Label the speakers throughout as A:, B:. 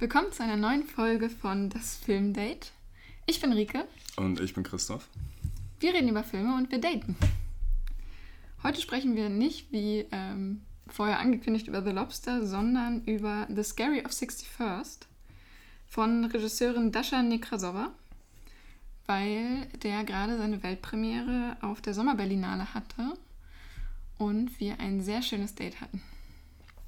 A: Willkommen zu einer neuen Folge von Das Filmdate. Ich bin Rike.
B: Und ich bin Christoph.
A: Wir reden über Filme und wir daten. Heute sprechen wir nicht, wie ähm, vorher angekündigt, über The Lobster, sondern über The Scary of 61st von Regisseurin Dasha Nekrasova, weil der gerade seine Weltpremiere auf der Sommerberlinale hatte und wir ein sehr schönes Date hatten.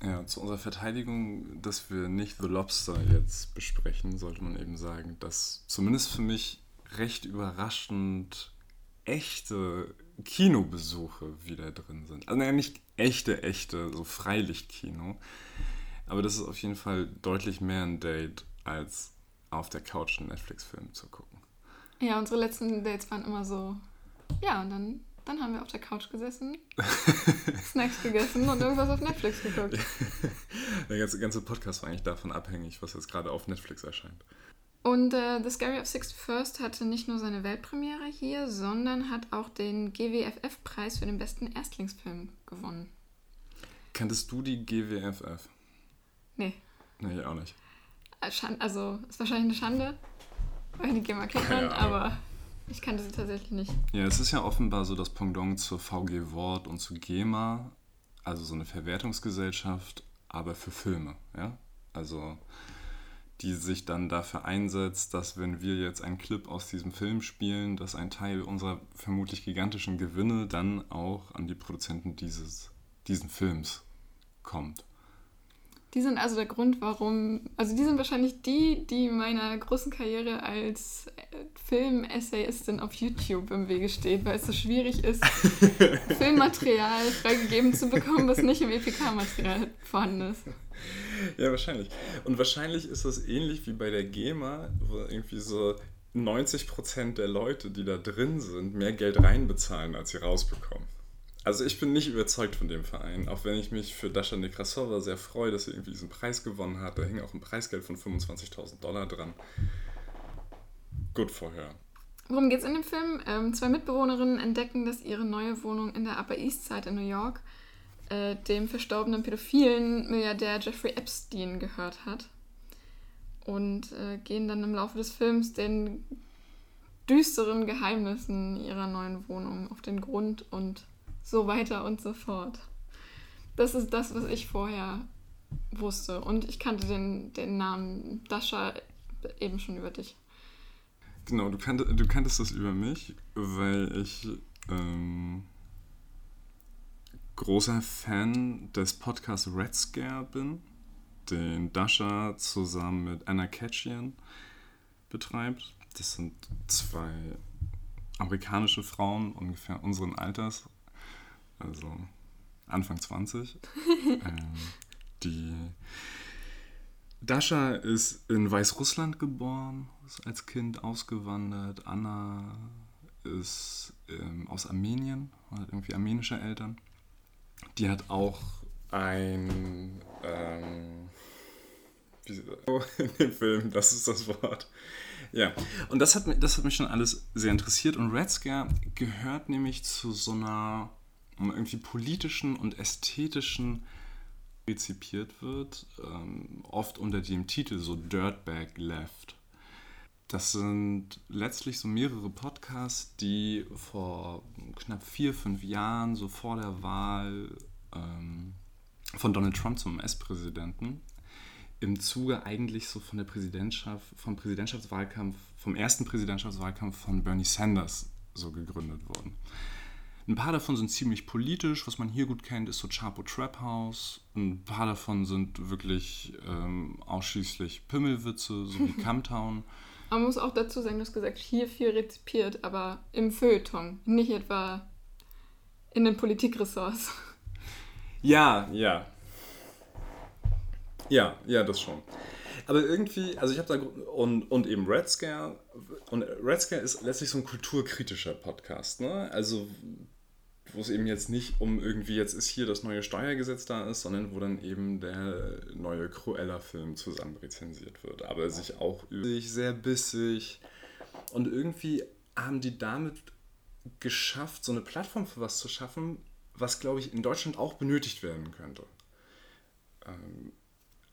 B: Ja, zu unserer Verteidigung, dass wir nicht The Lobster jetzt besprechen, sollte man eben sagen, dass zumindest für mich recht überraschend echte Kinobesuche wieder drin sind. Also naja, nicht echte, echte, so Freilichtkino. Aber das ist auf jeden Fall deutlich mehr ein Date, als auf der Couch einen Netflix-Film zu gucken.
A: Ja, unsere letzten Dates waren immer so, ja, und dann dann haben wir auf der Couch gesessen, Snacks gegessen und irgendwas auf Netflix geguckt.
B: der ganze, ganze Podcast war eigentlich davon abhängig, was jetzt gerade auf Netflix erscheint.
A: Und äh, The Scary of 61st hatte nicht nur seine Weltpremiere hier, sondern hat auch den GWFF-Preis für den besten Erstlingsfilm gewonnen.
B: Kanntest du die GWFF?
A: Nee.
B: Nee, ich auch nicht.
A: Äh, also, ist wahrscheinlich eine Schande, weil die GEMA kennt man, aber ich kannte sie tatsächlich nicht.
B: Ja, es ist ja offenbar so das Pendant zur VG Wort und zu GEMA, also so eine Verwertungsgesellschaft, aber für Filme, ja? Also die sich dann dafür einsetzt, dass wenn wir jetzt einen Clip aus diesem Film spielen, dass ein Teil unserer vermutlich gigantischen Gewinne dann auch an die Produzenten dieses, diesen Films kommt.
A: Die sind also der Grund, warum, also die sind wahrscheinlich die, die meiner großen Karriere als äh, Film-Essayistin auf YouTube im Wege steht, weil es so schwierig ist, Filmmaterial freigegeben zu bekommen, was nicht im EPK-Material vorhanden ist.
B: Ja, wahrscheinlich. Und wahrscheinlich ist das ähnlich wie bei der GEMA, wo irgendwie so 90% der Leute, die da drin sind, mehr Geld reinbezahlen, als sie rausbekommen. Also ich bin nicht überzeugt von dem Verein, auch wenn ich mich für Dasha Nekrasova sehr freue, dass sie irgendwie diesen Preis gewonnen hat. Da hing auch ein Preisgeld von 25.000 Dollar dran. Gut vorher.
A: Worum geht es in dem Film? Ähm, zwei Mitbewohnerinnen entdecken, dass ihre neue Wohnung in der Upper East Side in New York äh, dem verstorbenen pädophilen Milliardär Jeffrey Epstein gehört hat. Und äh, gehen dann im Laufe des Films den düsteren Geheimnissen ihrer neuen Wohnung auf den Grund und so weiter und so fort. Das ist das, was ich vorher wusste. Und ich kannte den, den Namen Dasha eben schon über dich.
B: Genau, du, kannt, du kanntest das über mich, weil ich ähm, großer Fan des Podcasts Red Scare bin, den Dasha zusammen mit Anna Ketchian betreibt. Das sind zwei amerikanische Frauen ungefähr unseren Alters also Anfang 20. ähm, die Dasha ist in Weißrussland geboren, ist als Kind ausgewandert. Anna ist ähm, aus Armenien, hat irgendwie armenische Eltern. Die hat auch ein. Ähm, wie, oh, in dem Film, das ist das Wort. Ja, und das hat, das hat mich schon alles sehr interessiert. Und Red Scare gehört nämlich zu so einer irgendwie politischen und ästhetischen rezipiert wird, ähm, oft unter dem Titel so Dirtbag Left. Das sind letztlich so mehrere Podcasts, die vor knapp vier, fünf Jahren, so vor der Wahl ähm, von Donald Trump zum US-Präsidenten, im Zuge eigentlich so von der Präsidentschaft, vom Präsidentschaftswahlkampf, vom ersten Präsidentschaftswahlkampf von Bernie Sanders so gegründet wurden. Ein paar davon sind ziemlich politisch. Was man hier gut kennt, ist so Chapo Trap House. Ein paar davon sind wirklich ähm, ausschließlich Pimmelwitze, so wie Camptown.
A: Man muss auch dazu sagen, du hast gesagt, hier viel rezipiert, aber im Feuilleton, nicht etwa in den Politikressorts.
B: Ja, ja. Ja, ja, das schon. Aber irgendwie, also ich habe da, und, und eben Red Scare, und Red Scare ist letztlich so ein kulturkritischer Podcast, ne? Also wo es eben jetzt nicht um irgendwie jetzt ist hier das neue Steuergesetz da ist, sondern wo dann eben der neue Cruella-Film zusammen rezensiert wird. Aber sich auch sich sehr bissig und irgendwie haben die damit geschafft, so eine Plattform für was zu schaffen, was glaube ich in Deutschland auch benötigt werden könnte. Ähm,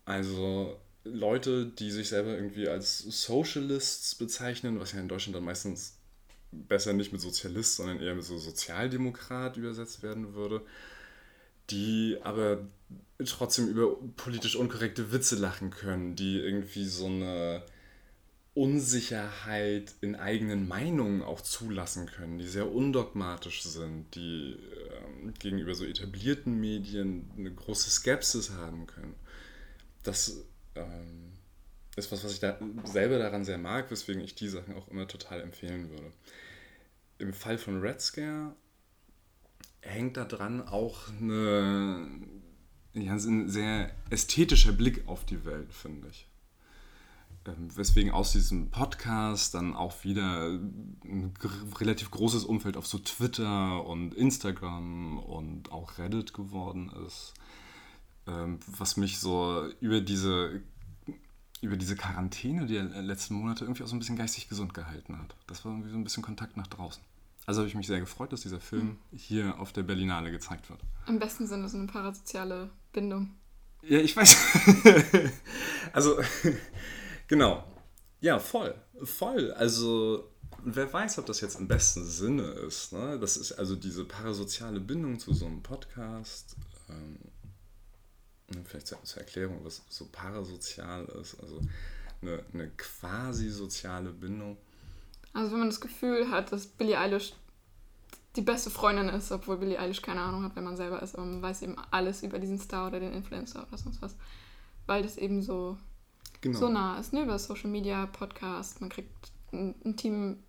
B: also Leute, die sich selber irgendwie als Socialists bezeichnen, was ja in Deutschland dann meistens besser nicht mit Sozialist, sondern eher mit so Sozialdemokrat übersetzt werden würde, die aber trotzdem über politisch unkorrekte Witze lachen können, die irgendwie so eine Unsicherheit in eigenen Meinungen auch zulassen können, die sehr undogmatisch sind, die äh, gegenüber so etablierten Medien eine große Skepsis haben können. Das ähm, ist was, was ich da selber daran sehr mag, weswegen ich die Sachen auch immer total empfehlen würde. Im Fall von Red Scare hängt da dran auch eine, ja, ein sehr ästhetischer Blick auf die Welt, finde ich. Ähm, weswegen aus diesem Podcast dann auch wieder ein relativ großes Umfeld auf so Twitter und Instagram und auch Reddit geworden ist. Ähm, was mich so über diese, über diese Quarantäne der letzten Monate irgendwie auch so ein bisschen geistig gesund gehalten hat. Das war irgendwie so ein bisschen Kontakt nach draußen. Also habe ich mich sehr gefreut, dass dieser Film mhm. hier auf der Berlinale gezeigt wird.
A: Im besten Sinne so eine parasoziale Bindung.
B: Ja, ich weiß. also, genau. Ja, voll. Voll. Also, wer weiß, ob das jetzt im besten Sinne ist. Ne? Das ist also diese parasoziale Bindung zu so einem Podcast. Ähm, vielleicht zur, Erklärung, was so parasozial ist. Also eine, eine quasi soziale Bindung.
A: Also wenn man das Gefühl hat, dass Billie Eilish die beste Freundin ist, obwohl Billie Eilish keine Ahnung hat, wer man selber ist, aber man weiß eben alles über diesen Star oder den Influencer oder sonst was. Weil das eben so, genau. so nah ist, ne? Über Social Media, Podcast, man kriegt einen intimen,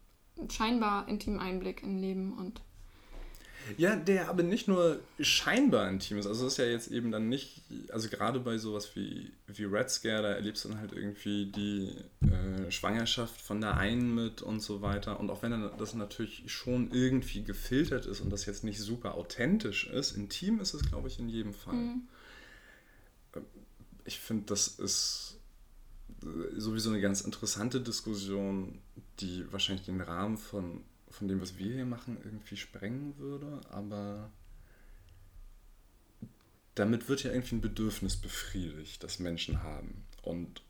A: scheinbar intimen Einblick in Leben und
B: ja, der aber nicht nur scheinbar intim ist. Also es ist ja jetzt eben dann nicht, also gerade bei sowas wie, wie Red Scare, da erlebst du dann halt irgendwie die äh, Schwangerschaft von der einen mit und so weiter. Und auch wenn dann das natürlich schon irgendwie gefiltert ist und das jetzt nicht super authentisch ist, intim ist es, glaube ich, in jedem Fall. Mhm. Ich finde, das ist sowieso eine ganz interessante Diskussion, die wahrscheinlich den Rahmen von von dem, was wir hier machen, irgendwie sprengen würde, aber damit wird ja irgendwie ein Bedürfnis befriedigt, das Menschen haben. Und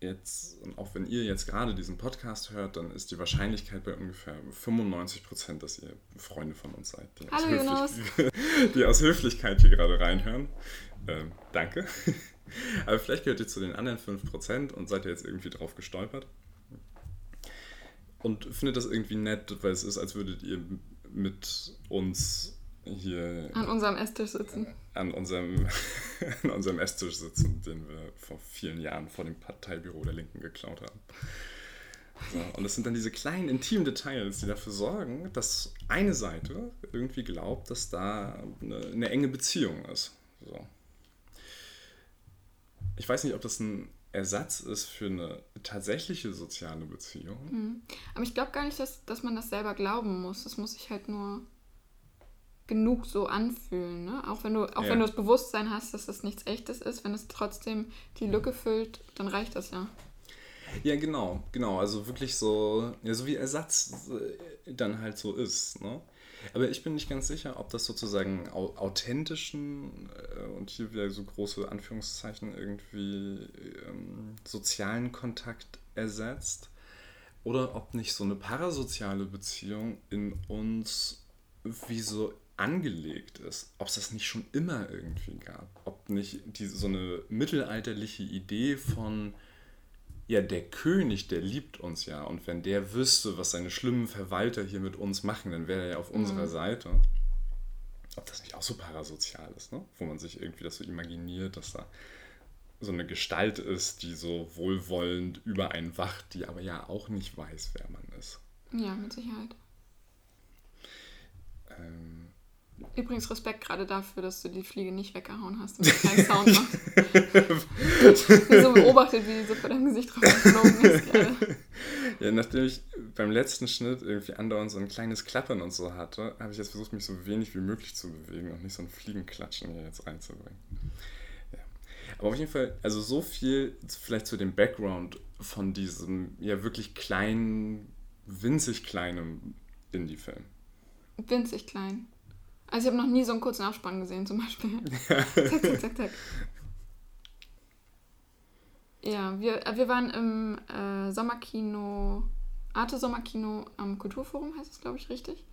B: jetzt, und auch wenn ihr jetzt gerade diesen Podcast hört, dann ist die Wahrscheinlichkeit bei ungefähr 95 Prozent, dass ihr Freunde von uns seid, die, Hallo, aus, Höflich die aus Höflichkeit hier gerade reinhören. Ähm, danke. Aber vielleicht gehört ihr zu den anderen 5 Prozent und seid ihr jetzt irgendwie drauf gestolpert und findet das irgendwie nett, weil es ist, als würdet ihr mit uns hier
A: an unserem Esstisch sitzen.
B: An unserem, an unserem Esstisch sitzen, den wir vor vielen Jahren vor dem Parteibüro der Linken geklaut haben. So, und das sind dann diese kleinen intimen Details, die dafür sorgen, dass eine Seite irgendwie glaubt, dass da eine, eine enge Beziehung ist. So. Ich weiß nicht, ob das ein Ersatz ist für eine tatsächliche soziale Beziehung.
A: Mhm. Aber ich glaube gar nicht, dass, dass man das selber glauben muss. Es muss sich halt nur genug so anfühlen. Ne? Auch wenn du, auch ja. wenn du das Bewusstsein hast, dass das nichts Echtes ist, wenn es trotzdem die Lücke füllt, dann reicht das ja.
B: Ja, genau, genau. Also wirklich so, ja, so wie Ersatz äh, dann halt so ist. Ne? Aber ich bin nicht ganz sicher, ob das sozusagen authentischen äh, und hier wieder so große Anführungszeichen irgendwie ähm, sozialen Kontakt ersetzt oder ob nicht so eine parasoziale Beziehung in uns wie so angelegt ist, ob es das nicht schon immer irgendwie gab, ob nicht die, so eine mittelalterliche Idee von ja, der König, der liebt uns ja. Und wenn der wüsste, was seine schlimmen Verwalter hier mit uns machen, dann wäre er ja auf mhm. unserer Seite. Ob das nicht auch so parasozial ist, ne? wo man sich irgendwie das so imaginiert, dass da so eine Gestalt ist, die so wohlwollend über einen wacht, die aber ja auch nicht weiß, wer man ist.
A: Ja, mit Sicherheit. Ähm, Übrigens Respekt gerade dafür, dass du die Fliege nicht weggehauen hast und keinen Sound machst. so beobachtet, wie die so vor deinem Gesicht drauf geflogen ist gerade.
B: Ja, nachdem ich beim letzten Schnitt irgendwie andauernd so ein kleines Klappern und so hatte, habe ich jetzt versucht, mich so wenig wie möglich zu bewegen und nicht so ein Fliegenklatschen hier jetzt reinzubringen. Ja. Aber auf jeden Fall, also so viel vielleicht zu dem Background von diesem ja wirklich kleinen, winzig kleinen Indie-Film.
A: Winzig klein. Also ich habe noch nie so einen kurzen Abspann gesehen zum Beispiel. zack, zack, zack, zack. Ja, wir, äh, wir waren im äh, Sommerkino, Arte Sommerkino am Kulturforum, heißt es, glaube ich, richtig.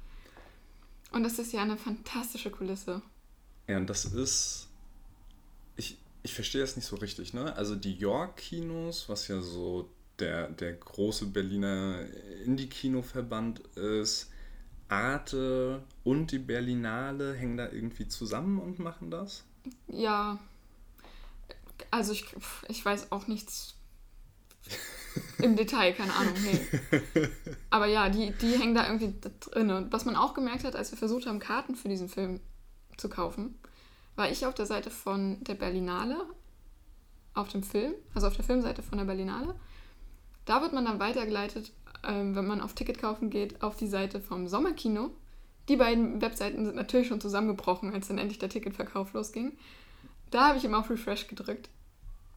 A: Und das ist ja eine fantastische Kulisse.
B: Ja, und das ist. Ich, ich verstehe das nicht so richtig, ne? Also die York-Kinos, was ja so der, der große Berliner Indie-Kino-Verband ist, Arte und die Berlinale hängen da irgendwie zusammen und machen das?
A: Ja. Also ich, ich weiß auch nichts im Detail, keine Ahnung. Hey. Aber ja, die, die hängen da irgendwie drin. Und was man auch gemerkt hat, als wir versucht haben, Karten für diesen Film zu kaufen, war ich auf der Seite von der Berlinale, auf dem Film, also auf der Filmseite von der Berlinale. Da wird man dann weitergeleitet, ähm, wenn man auf Ticket kaufen geht, auf die Seite vom Sommerkino. Die beiden Webseiten sind natürlich schon zusammengebrochen, als dann endlich der Ticketverkauf losging. Da habe ich immer auf Refresh gedrückt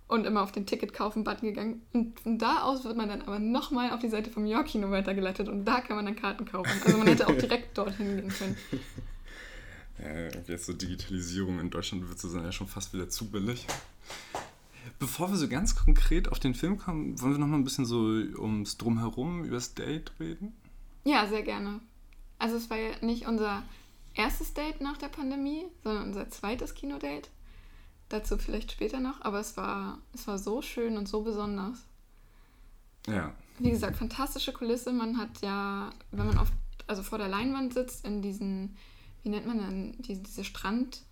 A: und immer auf den Ticket kaufen Button gegangen. Und von da aus wird man dann aber nochmal auf die Seite vom York Kino weitergeleitet und da kann man dann Karten kaufen. Also man hätte auch direkt dorthin gehen können.
B: Ja, jetzt so Digitalisierung in Deutschland wird es dann ja schon fast wieder zu billig. Bevor wir so ganz konkret auf den Film kommen, wollen wir noch mal ein bisschen so ums Drumherum, über das Date reden?
A: Ja, sehr gerne. Also es war ja nicht unser erstes Date nach der Pandemie, sondern unser zweites Kinodate. Dazu vielleicht später noch, aber es war, es war so schön und so besonders.
B: Ja.
A: Wie gesagt, fantastische Kulisse. Man hat ja, wenn man auf, also vor der Leinwand sitzt, in diesen, wie nennt man denn, diese, diese Strand.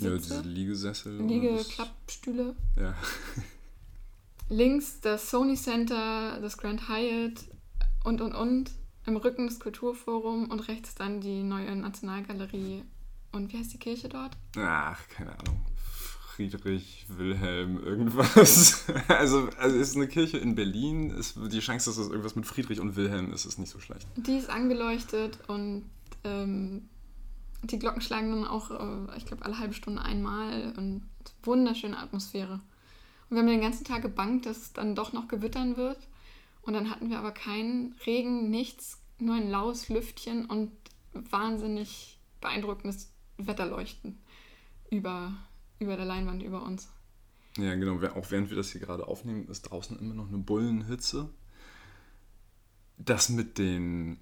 B: Ja, diese Liegesessel.
A: Liegeklappstühle.
B: Ja.
A: Links das Sony Center, das Grand Hyatt und und und. Im Rücken das Kulturforum und rechts dann die neue Nationalgalerie. Und wie heißt die Kirche dort?
B: Ach, keine Ahnung. Friedrich Wilhelm irgendwas. Also, also es ist eine Kirche in Berlin. Es, die Chance, dass es irgendwas mit Friedrich und Wilhelm ist, ist nicht so schlecht.
A: Die ist angeleuchtet und ähm, die Glocken schlagen dann auch, äh, ich glaube, alle halbe Stunde einmal und wunderschöne Atmosphäre. Und wir haben den ganzen Tag gebankt, dass es dann doch noch gewittern wird. Und dann hatten wir aber keinen Regen, nichts, nur ein laues Lüftchen und wahnsinnig beeindruckendes Wetterleuchten über, über der Leinwand über uns.
B: Ja, genau. Auch während wir das hier gerade aufnehmen, ist draußen immer noch eine Bullenhitze. Das mit den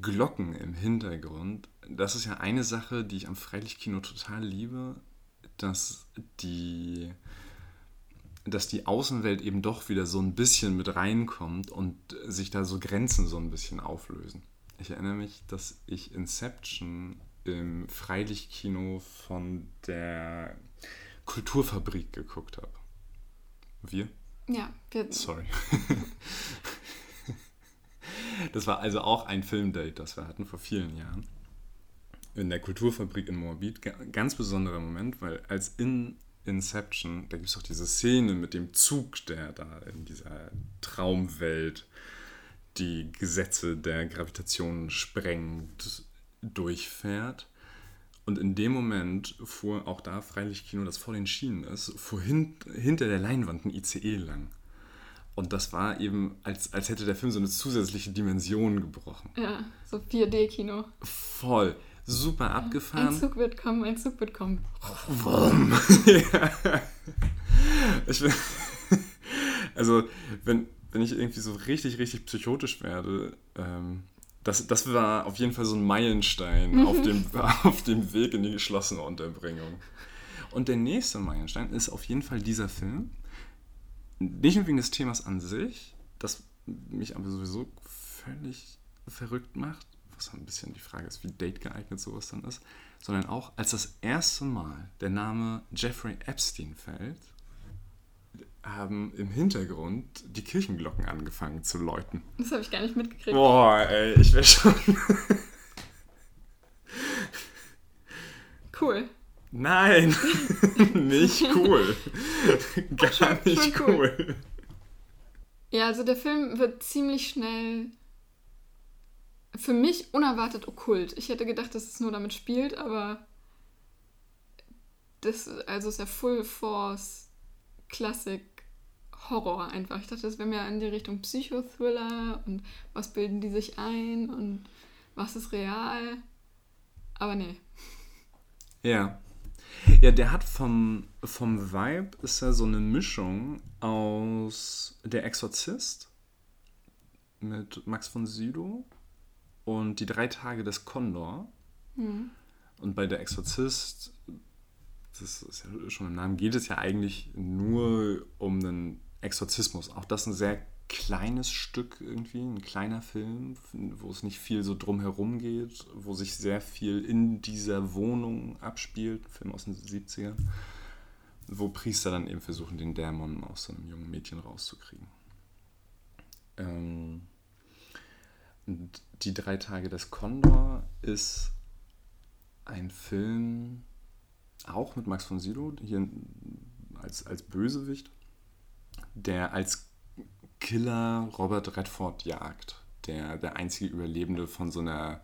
B: Glocken im Hintergrund, das ist ja eine Sache, die ich am Freilichtkino total liebe, dass die dass die Außenwelt eben doch wieder so ein bisschen mit reinkommt und sich da so Grenzen so ein bisschen auflösen. Ich erinnere mich, dass ich Inception im Freilichtkino von der Kulturfabrik geguckt habe. Wir?
A: Ja, wir.
B: Sorry. das war also auch ein Filmdate, das wir hatten vor vielen Jahren. In der Kulturfabrik in Moabit. Ganz besonderer Moment, weil als in Inception, da gibt es auch diese Szene mit dem Zug, der da in dieser Traumwelt die Gesetze der Gravitation sprengt, durchfährt. Und in dem Moment fuhr auch da Freilichtkino, das vor den Schienen ist, fuhr hin, hinter der Leinwand ein ICE lang. Und das war eben, als, als hätte der Film so eine zusätzliche Dimension gebrochen.
A: Ja, so 4D-Kino.
B: Voll super abgefahren.
A: Ein Zug wird kommen, ein Zug wird kommen.
B: Warum? ja. Ich bin, also, wenn, wenn ich irgendwie so richtig, richtig psychotisch werde, ähm, das, das war auf jeden Fall so ein Meilenstein mhm. auf, dem, auf dem Weg in die geschlossene Unterbringung. Und der nächste Meilenstein ist auf jeden Fall dieser Film. Nicht nur wegen des Themas an sich, das mich aber sowieso völlig verrückt macht, was ein bisschen die Frage ist, wie date geeignet sowas dann ist, sondern auch als das erste Mal der Name Jeffrey Epstein fällt, haben im Hintergrund die Kirchenglocken angefangen zu läuten.
A: Das habe ich gar nicht mitgekriegt.
B: Boah, ey, ich wäre schon.
A: cool.
B: Nein, nicht cool. Gar schon, nicht schon cool. cool.
A: Ja, also der Film wird ziemlich schnell für mich unerwartet okkult. Ich hätte gedacht, dass es nur damit spielt, aber das also ist ja Full Force Classic Horror einfach. Ich dachte, das wäre mehr in die Richtung Psychothriller und was bilden die sich ein und was ist real. Aber nee.
B: Ja. Ja, der hat vom, vom Vibe ist er so eine Mischung aus Der Exorzist mit Max von Sydow und Die drei Tage des Kondor. Mhm. Und bei Der Exorzist, das ist ja schon im Namen, geht es ja eigentlich nur um einen Exorzismus. Auch das ein sehr kleines Stück irgendwie, ein kleiner Film, wo es nicht viel so drumherum geht, wo sich sehr viel in dieser Wohnung abspielt, Film aus den 70ern, wo Priester dann eben versuchen, den Dämon aus so einem jungen Mädchen rauszukriegen. Ähm, die drei Tage des Kondor ist ein Film, auch mit Max von Sydow, hier als, als Bösewicht, der als Killer Robert Redford jagt. Der, der einzige Überlebende von so einer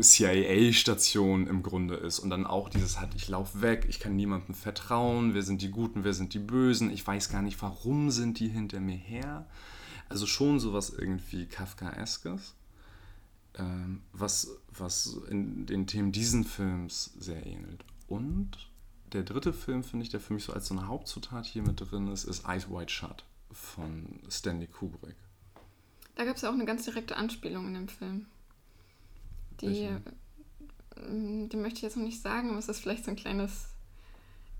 B: CIA-Station im Grunde ist und dann auch dieses hat, ich laufe weg, ich kann niemandem vertrauen, wer sind die Guten, wer sind die Bösen, ich weiß gar nicht, warum sind die hinter mir her. Also schon sowas irgendwie Kafkaeskes, ähm, was, was in den Themen diesen Films sehr ähnelt. Und der dritte Film, finde ich, der für mich so als so eine Hauptzutat hier mit drin ist, ist Eyes Wide Shut von Stanley Kubrick.
A: Da gab es ja auch eine ganz direkte Anspielung in dem Film. Die, ähm, die möchte ich jetzt noch nicht sagen, aber es ist vielleicht so ein kleines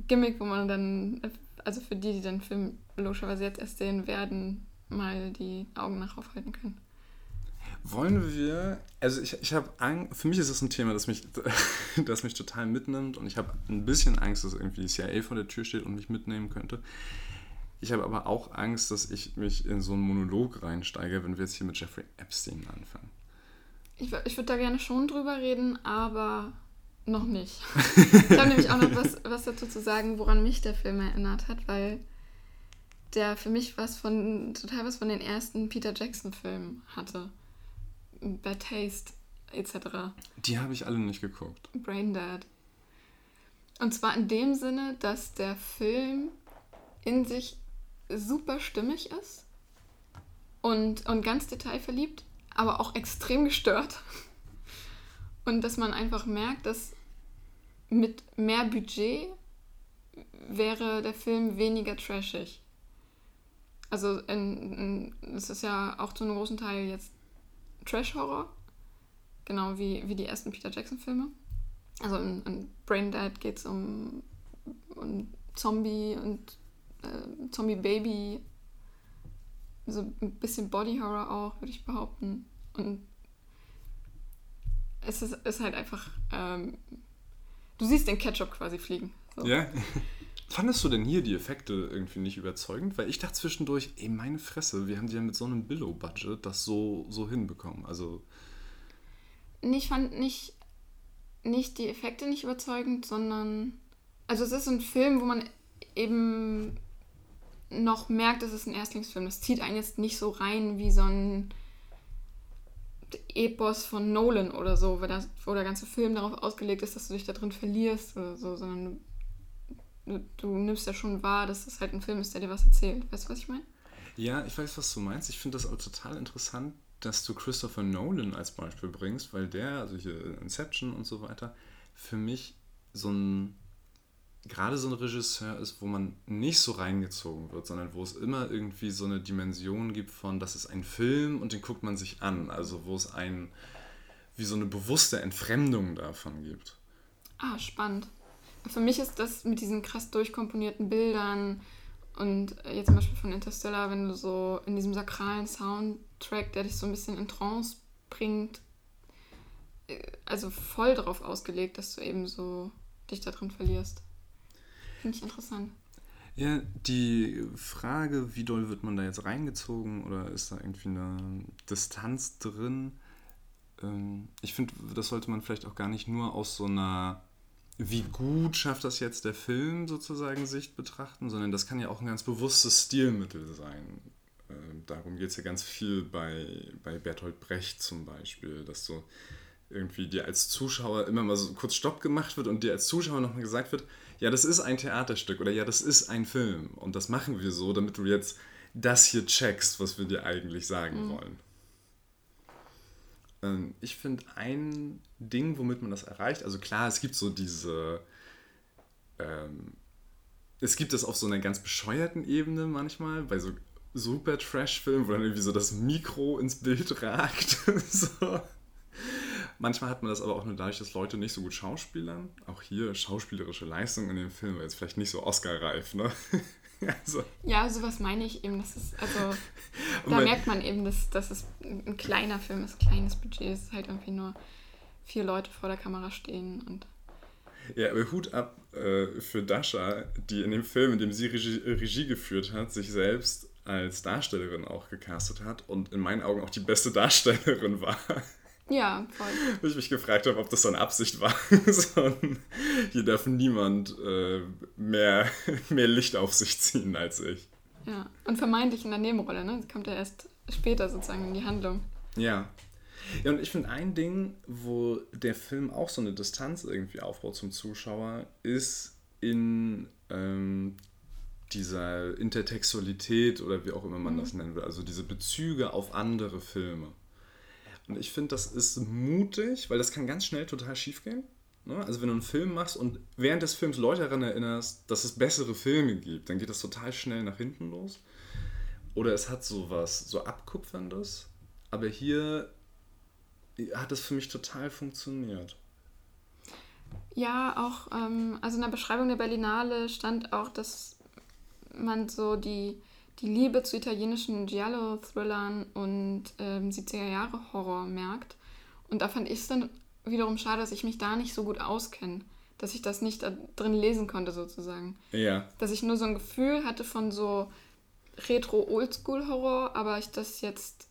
A: Gimmick, wo man dann, also für die, die den Film logischerweise jetzt erst sehen werden, mal die Augen nach aufhalten können.
B: Wollen wir, also ich, ich habe Angst, für mich ist es ein Thema, das mich, das mich total mitnimmt und ich habe ein bisschen Angst, dass irgendwie die CIA vor der Tür steht und mich mitnehmen könnte. Ich habe aber auch Angst, dass ich mich in so einen Monolog reinsteige, wenn wir jetzt hier mit Jeffrey Epstein anfangen.
A: Ich, ich würde da gerne schon drüber reden, aber noch nicht. ich habe nämlich auch noch was, was dazu zu sagen, woran mich der Film erinnert hat, weil der für mich was von, total was von den ersten Peter Jackson-Filmen hatte. Bad Taste etc.
B: Die habe ich alle nicht geguckt.
A: Brain Dead. Und zwar in dem Sinne, dass der Film in sich super stimmig ist und, und ganz detailverliebt, aber auch extrem gestört. Und dass man einfach merkt, dass mit mehr Budget wäre der Film weniger trashig. Also es ist ja auch zu einem großen Teil jetzt Trash-Horror, genau wie, wie die ersten Peter Jackson-Filme. Also in, in Brain Dead geht es um, um Zombie und äh, Zombie Baby, so ein bisschen Body Horror auch, würde ich behaupten. Und es ist, ist halt einfach, ähm, du siehst den Ketchup quasi fliegen.
B: So. Ja. Fandest du denn hier die Effekte irgendwie nicht überzeugend? Weil ich dachte zwischendurch, ey, meine Fresse, wir haben die ja mit so einem Billow-Budget das so, so hinbekommen. Also.
A: Ich fand nicht, nicht die Effekte nicht überzeugend, sondern. Also, es ist ein Film, wo man eben noch merkt, es ist ein Erstlingsfilm. Das zieht einen jetzt nicht so rein wie so ein Epos von Nolan oder so, wo, der ganze Film darauf ausgelegt ist, dass du dich da drin verlierst oder so, sondern du, du nimmst ja schon wahr, dass das halt ein Film ist, der dir was erzählt. Weißt du, was ich meine?
B: Ja, ich weiß, was du meinst. Ich finde das auch total interessant, dass du Christopher Nolan als Beispiel bringst, weil der, also hier Inception und so weiter, für mich so ein gerade so ein Regisseur ist, wo man nicht so reingezogen wird, sondern wo es immer irgendwie so eine Dimension gibt von, das ist ein Film und den guckt man sich an. Also wo es ein, wie so eine bewusste Entfremdung davon gibt.
A: Ah, spannend. Für mich ist das mit diesen krass durchkomponierten Bildern und jetzt zum Beispiel von Interstellar, wenn du so in diesem sakralen Soundtrack, der dich so ein bisschen in Trance bringt, äh, also voll darauf ausgelegt, dass du eben so dich da drin verlierst. Finde ich interessant.
B: Ja, die Frage, wie doll wird man da jetzt reingezogen oder ist da irgendwie eine Distanz drin? Ähm, ich finde, das sollte man vielleicht auch gar nicht nur aus so einer, wie gut schafft das jetzt der Film sozusagen Sicht betrachten, sondern das kann ja auch ein ganz bewusstes Stilmittel sein. Ähm, darum geht es ja ganz viel bei, bei Bertolt Brecht zum Beispiel, dass du irgendwie dir als Zuschauer immer mal so kurz Stopp gemacht wird und dir als Zuschauer nochmal gesagt wird, ja, das ist ein Theaterstück oder ja, das ist ein Film und das machen wir so, damit du jetzt das hier checkst, was wir dir eigentlich sagen mhm. wollen. Ähm, ich finde ein Ding, womit man das erreicht, also klar, es gibt so diese ähm, es gibt das auf so einer ganz bescheuerten Ebene manchmal, bei so super Trash-Filmen, wo dann irgendwie so das Mikro ins Bild ragt. so. Manchmal hat man das aber auch nur dadurch, dass Leute nicht so gut schauspielern. Auch hier schauspielerische Leistung in dem Film war jetzt vielleicht nicht so Oscar-reif, ne?
A: also. Ja, sowas meine ich eben. Das ist, also, da merkt man eben, dass, dass es ein kleiner Film ist, ein kleines Budget. Es ist halt irgendwie nur vier Leute vor der Kamera stehen und.
B: Ja, aber Hut ab äh, für Dasha, die in dem Film, in dem sie Regie, Regie geführt hat, sich selbst als Darstellerin auch gecastet hat und in meinen Augen auch die beste Darstellerin war.
A: Ja, voll.
B: Wo ich mich gefragt habe, ob das so eine Absicht war. hier darf niemand äh, mehr, mehr Licht auf sich ziehen als ich.
A: Ja, und vermeintlich in der Nebenrolle, ne? Das kommt ja erst später sozusagen in die Handlung.
B: Ja. Ja, und ich finde ein Ding, wo der Film auch so eine Distanz irgendwie aufbaut zum Zuschauer, ist in ähm, dieser Intertextualität oder wie auch immer man mhm. das nennen will, also diese Bezüge auf andere Filme. Und ich finde, das ist mutig, weil das kann ganz schnell total schief gehen. Ne? Also wenn du einen Film machst und während des Films Leute daran erinnerst, dass es bessere Filme gibt, dann geht das total schnell nach hinten los. Oder es hat sowas, so Abkupferndes. Aber hier hat es für mich total funktioniert.
A: Ja, auch, ähm, also in der Beschreibung der Berlinale stand auch, dass man so die, die Liebe zu italienischen Giallo-Thrillern und ähm, 70er-Jahre-Horror merkt. Und da fand ich es dann wiederum schade, dass ich mich da nicht so gut auskenne. Dass ich das nicht da drin lesen konnte, sozusagen.
B: Ja.
A: Dass ich nur so ein Gefühl hatte von so Retro-Oldschool-Horror, aber ich das jetzt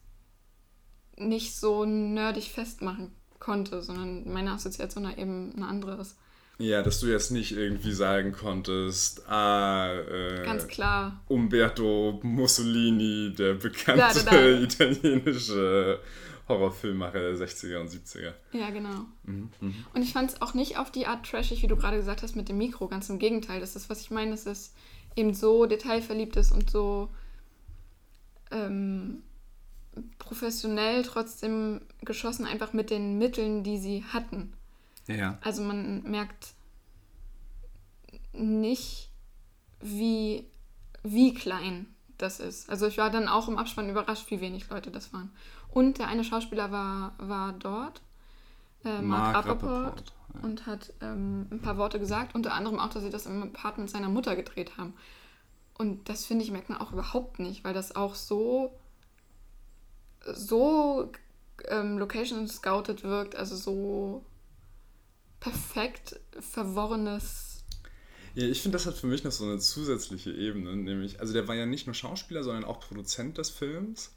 A: nicht so nerdig festmachen konnte, sondern meine Assoziation da eben eine andere ist.
B: Ja, dass du jetzt nicht irgendwie sagen konntest, ah,
A: äh, ganz klar.
B: Umberto Mussolini, der bekannte da, da, da. italienische Horrorfilmmacher der 60er und 70er.
A: Ja, genau. Mhm, mh. Und ich fand es auch nicht auf die Art trashig, wie du gerade gesagt hast, mit dem Mikro. Ganz im Gegenteil. Das ist, was ich meine, dass es eben so detailverliebt ist und so ähm, professionell trotzdem geschossen, einfach mit den Mitteln, die sie hatten.
B: Ja.
A: Also man merkt nicht, wie, wie klein das ist. Also ich war dann auch im Abspann überrascht, wie wenig Leute das waren. Und der eine Schauspieler war, war dort, äh, Mark, Mark Rappaport, ja. und hat ähm, ein paar Worte gesagt, unter anderem auch, dass sie das im Apartment seiner Mutter gedreht haben. Und das finde ich merkt man auch überhaupt nicht, weil das auch so so ähm, Location scouted wirkt, also so perfekt verworrenes.
B: Ja, ich finde, das hat für mich noch so eine zusätzliche Ebene, nämlich, also der war ja nicht nur Schauspieler, sondern auch Produzent des Films.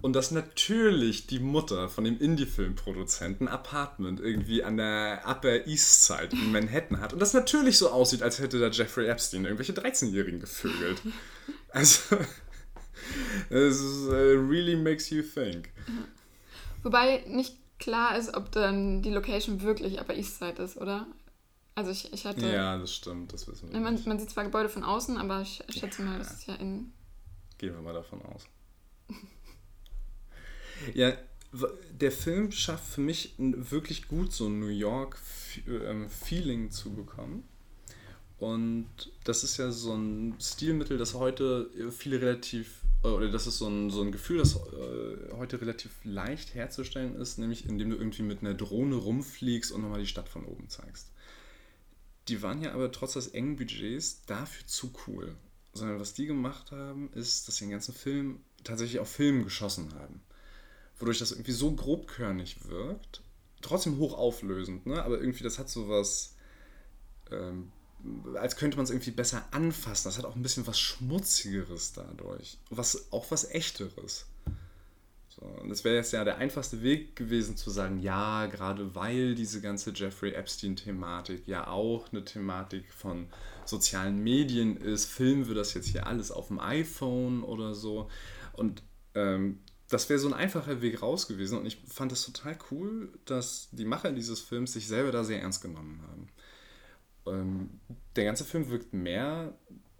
B: Und dass natürlich die Mutter von dem Indie-Filmproduzenten Apartment irgendwie an der Upper East Side in Manhattan hat. Und das natürlich so aussieht, als hätte da Jeffrey Epstein irgendwelche 13-Jährigen gevögelt. Also, es uh, really makes you think.
A: Wobei nicht klar ist, ob dann die Location wirklich Upper East Side ist, oder? Also ich, ich hatte...
B: Ja, das stimmt, das wissen wir
A: man, man sieht zwar Gebäude von außen, aber ich schätze ja. mal, das ist ja in...
B: Gehen wir mal davon aus. ja, der Film schafft für mich wirklich gut so ein New York-Feeling ähm, zu bekommen. Und das ist ja so ein Stilmittel, das heute viele relativ oder das ist so ein, so ein Gefühl, das äh, heute relativ leicht herzustellen ist, nämlich indem du irgendwie mit einer Drohne rumfliegst und nochmal die Stadt von oben zeigst. Die waren ja aber trotz des engen Budgets dafür zu cool. Sondern was die gemacht haben, ist, dass sie den ganzen Film tatsächlich auf Film geschossen haben. Wodurch das irgendwie so grobkörnig wirkt, trotzdem hochauflösend, ne? aber irgendwie das hat so was ähm, als könnte man es irgendwie besser anfassen. Das hat auch ein bisschen was Schmutzigeres dadurch. Was, auch was Echteres. So, und das wäre jetzt ja der einfachste Weg gewesen zu sagen, ja, gerade weil diese ganze Jeffrey Epstein-Thematik ja auch eine Thematik von sozialen Medien ist, filmen wir das jetzt hier alles auf dem iPhone oder so. Und ähm, das wäre so ein einfacher Weg raus gewesen. Und ich fand es total cool, dass die Macher dieses Films sich selber da sehr ernst genommen haben ähm, der ganze Film wirkt mehr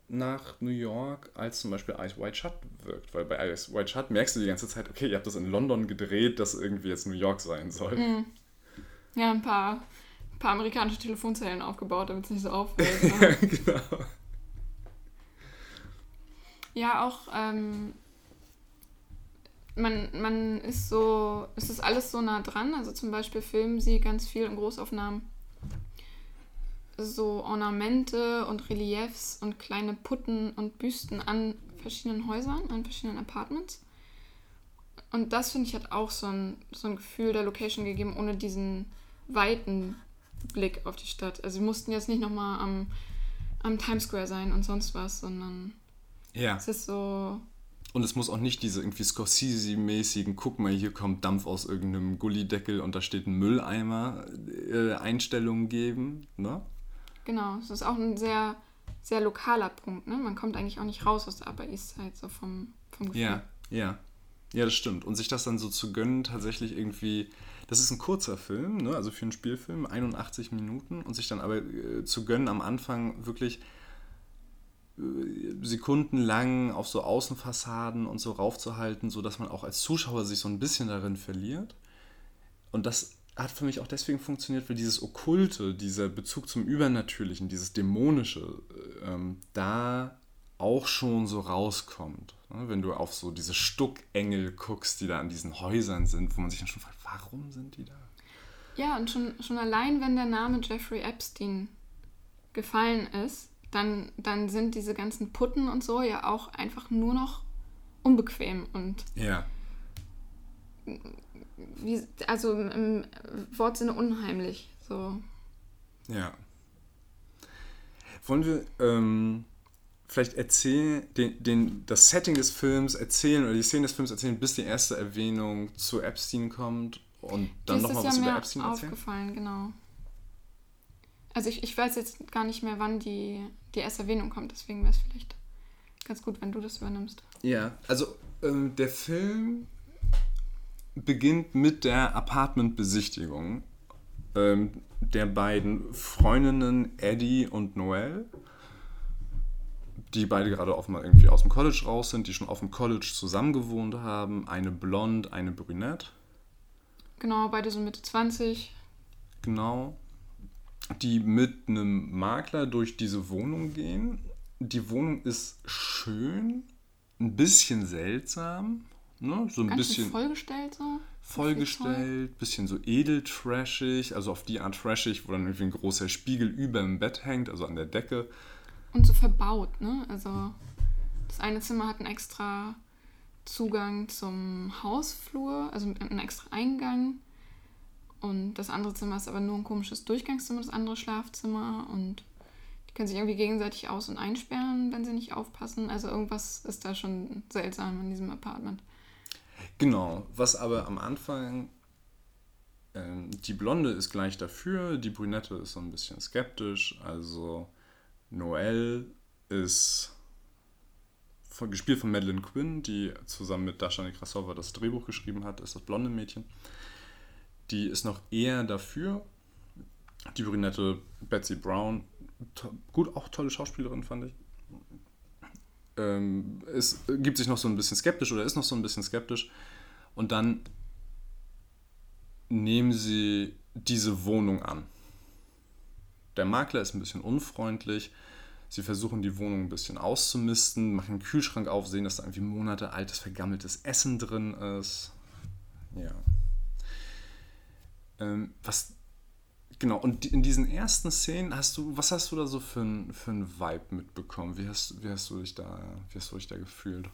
B: nach New York als zum Beispiel Ice White Shut wirkt. Weil bei Ice White Shut merkst du die ganze Zeit, okay, ihr habt das in London gedreht, das irgendwie jetzt New York sein soll. Mhm.
A: Ja, ein paar paar amerikanische Telefonzellen aufgebaut, damit es nicht so auffällt. Ne? genau. Ja, auch ähm, man, man ist so, es ist alles so nah dran. Also zum Beispiel filmen sie ganz viel in Großaufnahmen so Ornamente und Reliefs und kleine Putten und Büsten an verschiedenen Häusern, an verschiedenen Apartments. Und das finde ich hat auch so ein, so ein Gefühl der Location gegeben, ohne diesen weiten Blick auf die Stadt. Also wir mussten jetzt nicht nochmal am, am Times Square sein und sonst was, sondern ja. es ist so
B: und es muss auch nicht diese irgendwie Scorsese-mäßigen, guck mal, hier kommt Dampf aus irgendeinem Gullideckel und da steht ein Mülleimer, äh, Einstellungen geben, ne?
A: Genau, es ist auch ein sehr, sehr lokaler Punkt, ne? Man kommt eigentlich auch nicht raus aus der Upper East Side, so vom, vom
B: Gefühl. Ja, ja. Ja, das stimmt. Und sich das dann so zu gönnen, tatsächlich irgendwie, das ist ein kurzer Film, ne? also für einen Spielfilm, 81 Minuten, und sich dann aber äh, zu gönnen, am Anfang wirklich sekundenlang auf so Außenfassaden und so raufzuhalten, sodass man auch als Zuschauer sich so ein bisschen darin verliert. Und das hat für mich auch deswegen funktioniert, weil dieses Okkulte, dieser Bezug zum Übernatürlichen, dieses Dämonische, ähm, da auch schon so rauskommt. Ne? Wenn du auf so diese Stuckengel guckst, die da an diesen Häusern sind, wo man sich dann schon fragt, warum sind die da?
A: Ja, und schon, schon allein, wenn der Name Jeffrey Epstein gefallen ist, dann, dann sind diese ganzen Putten und so ja auch einfach nur noch unbequem und ja. Wie, also im Wortsinne unheimlich. So.
B: Ja. Wollen wir ähm, vielleicht erzählen, den, den, das Setting des Films erzählen oder die Szene des Films erzählen, bis die erste Erwähnung zu Epstein kommt und dann nochmal was über Epstein
A: erzählen? aufgefallen, genau. Also ich, ich weiß jetzt gar nicht mehr, wann die, die erste Erwähnung kommt, deswegen wäre es vielleicht ganz gut, wenn du das übernimmst.
B: Ja, also ähm, der Film beginnt mit der Apartmentbesichtigung ähm, der beiden Freundinnen Eddie und Noelle, die beide gerade offenbar irgendwie aus dem College raus sind, die schon auf dem College zusammengewohnt haben. Eine blond, eine brünette.
A: Genau, beide so Mitte 20.
B: Genau die mit einem Makler durch diese Wohnung gehen. Die Wohnung ist schön, ein bisschen seltsam, ne? so ein Ganz bisschen
A: vollgestellt so.
B: Vollgestellt, bisschen so edeltrashig, also auf die Art trashig, wo dann irgendwie ein großer Spiegel über dem Bett hängt, also an der Decke.
A: Und so verbaut, ne? Also das eine Zimmer hat einen extra Zugang zum Hausflur, also einen extra Eingang und das andere Zimmer ist aber nur ein komisches Durchgangszimmer, das andere Schlafzimmer. Und die können sich irgendwie gegenseitig aus- und einsperren, wenn sie nicht aufpassen. Also irgendwas ist da schon seltsam in diesem Apartment.
B: Genau, was aber am Anfang, ähm, die Blonde ist gleich dafür, die Brünette ist so ein bisschen skeptisch. Also Noelle ist von, gespielt von Madeleine Quinn, die zusammen mit Dasha Nekrasova das Drehbuch geschrieben hat, ist das blonde Mädchen. Die ist noch eher dafür. Die brünette Betsy Brown, gut, auch tolle Schauspielerin, fand ich. Ähm, es gibt sich noch so ein bisschen skeptisch oder ist noch so ein bisschen skeptisch. Und dann nehmen sie diese Wohnung an. Der Makler ist ein bisschen unfreundlich. Sie versuchen die Wohnung ein bisschen auszumisten, machen den Kühlschrank auf, sehen, dass da irgendwie Monate altes, vergammeltes Essen drin ist. Ja. Ähm, was genau, und in diesen ersten Szenen hast du, was hast du da so für ein, für ein Vibe mitbekommen? Wie hast, wie hast du dich da, wie hast du dich da gefühlt?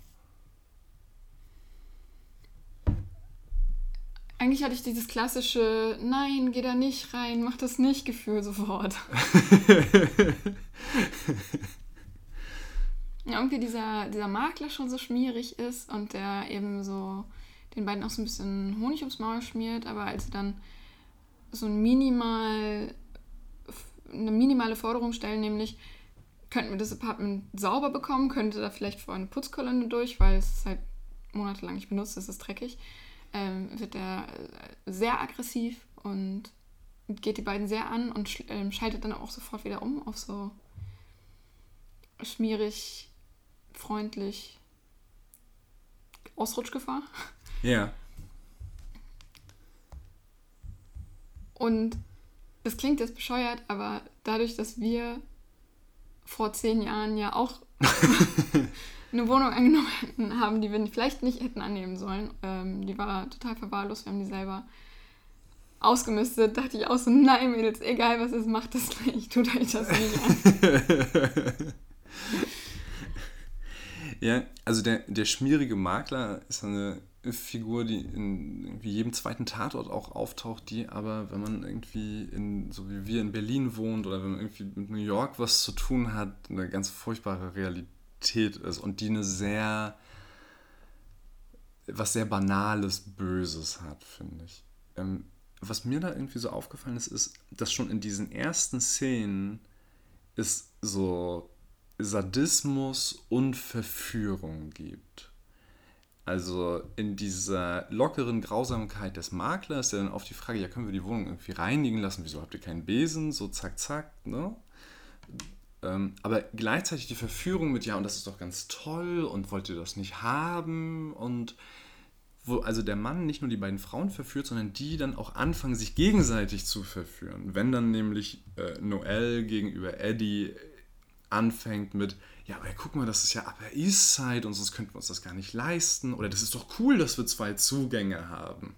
A: Eigentlich hatte ich dieses klassische Nein, geh da nicht rein, mach das nicht Gefühl sofort. irgendwie dieser, dieser Makler schon so schmierig ist und der eben so den beiden auch so ein bisschen Honig ums Maul schmiert, aber als sie dann so ein minimal, eine minimale Forderung stellen, nämlich könnten wir das Apartment sauber bekommen, könnte da vielleicht vor eine Putzkolonne durch, weil es halt monatelang nicht benutzt, es ist dreckig, ähm, wird er sehr aggressiv und geht die beiden sehr an und sch ähm, schaltet dann auch sofort wieder um auf so schmierig, freundlich Ausrutschgefahr.
B: Ja.
A: Und das klingt jetzt bescheuert, aber dadurch, dass wir vor zehn Jahren ja auch eine Wohnung angenommen haben, die wir vielleicht nicht hätten annehmen sollen, ähm, die war total verwahrlost, wir haben die selber ausgemistet, dachte ich auch so, nein Mädels, egal was es macht das nicht, tut euch das nicht an.
B: ja, also der, der schmierige Makler ist eine Figur, die in jedem zweiten Tatort auch auftaucht, die aber, wenn man irgendwie in, so wie wir in Berlin wohnt oder wenn man irgendwie mit New York was zu tun hat, eine ganz furchtbare Realität ist und die eine sehr, was sehr Banales, Böses hat, finde ich. Ähm, was mir da irgendwie so aufgefallen ist, ist, dass schon in diesen ersten Szenen es so Sadismus und Verführung gibt. Also in dieser lockeren Grausamkeit des Maklers, der dann auf die Frage, ja, können wir die Wohnung irgendwie reinigen lassen? Wieso habt ihr keinen Besen? So zack, zack, ne? Ähm, aber gleichzeitig die Verführung mit, ja, und das ist doch ganz toll und wollt ihr das nicht haben? Und wo also der Mann nicht nur die beiden Frauen verführt, sondern die dann auch anfangen, sich gegenseitig zu verführen. Wenn dann nämlich äh, Noel gegenüber Eddie anfängt mit, ja, aber guck mal, das ist ja Upper East Side und sonst könnten wir uns das gar nicht leisten. Oder das ist doch cool, dass wir zwei Zugänge haben.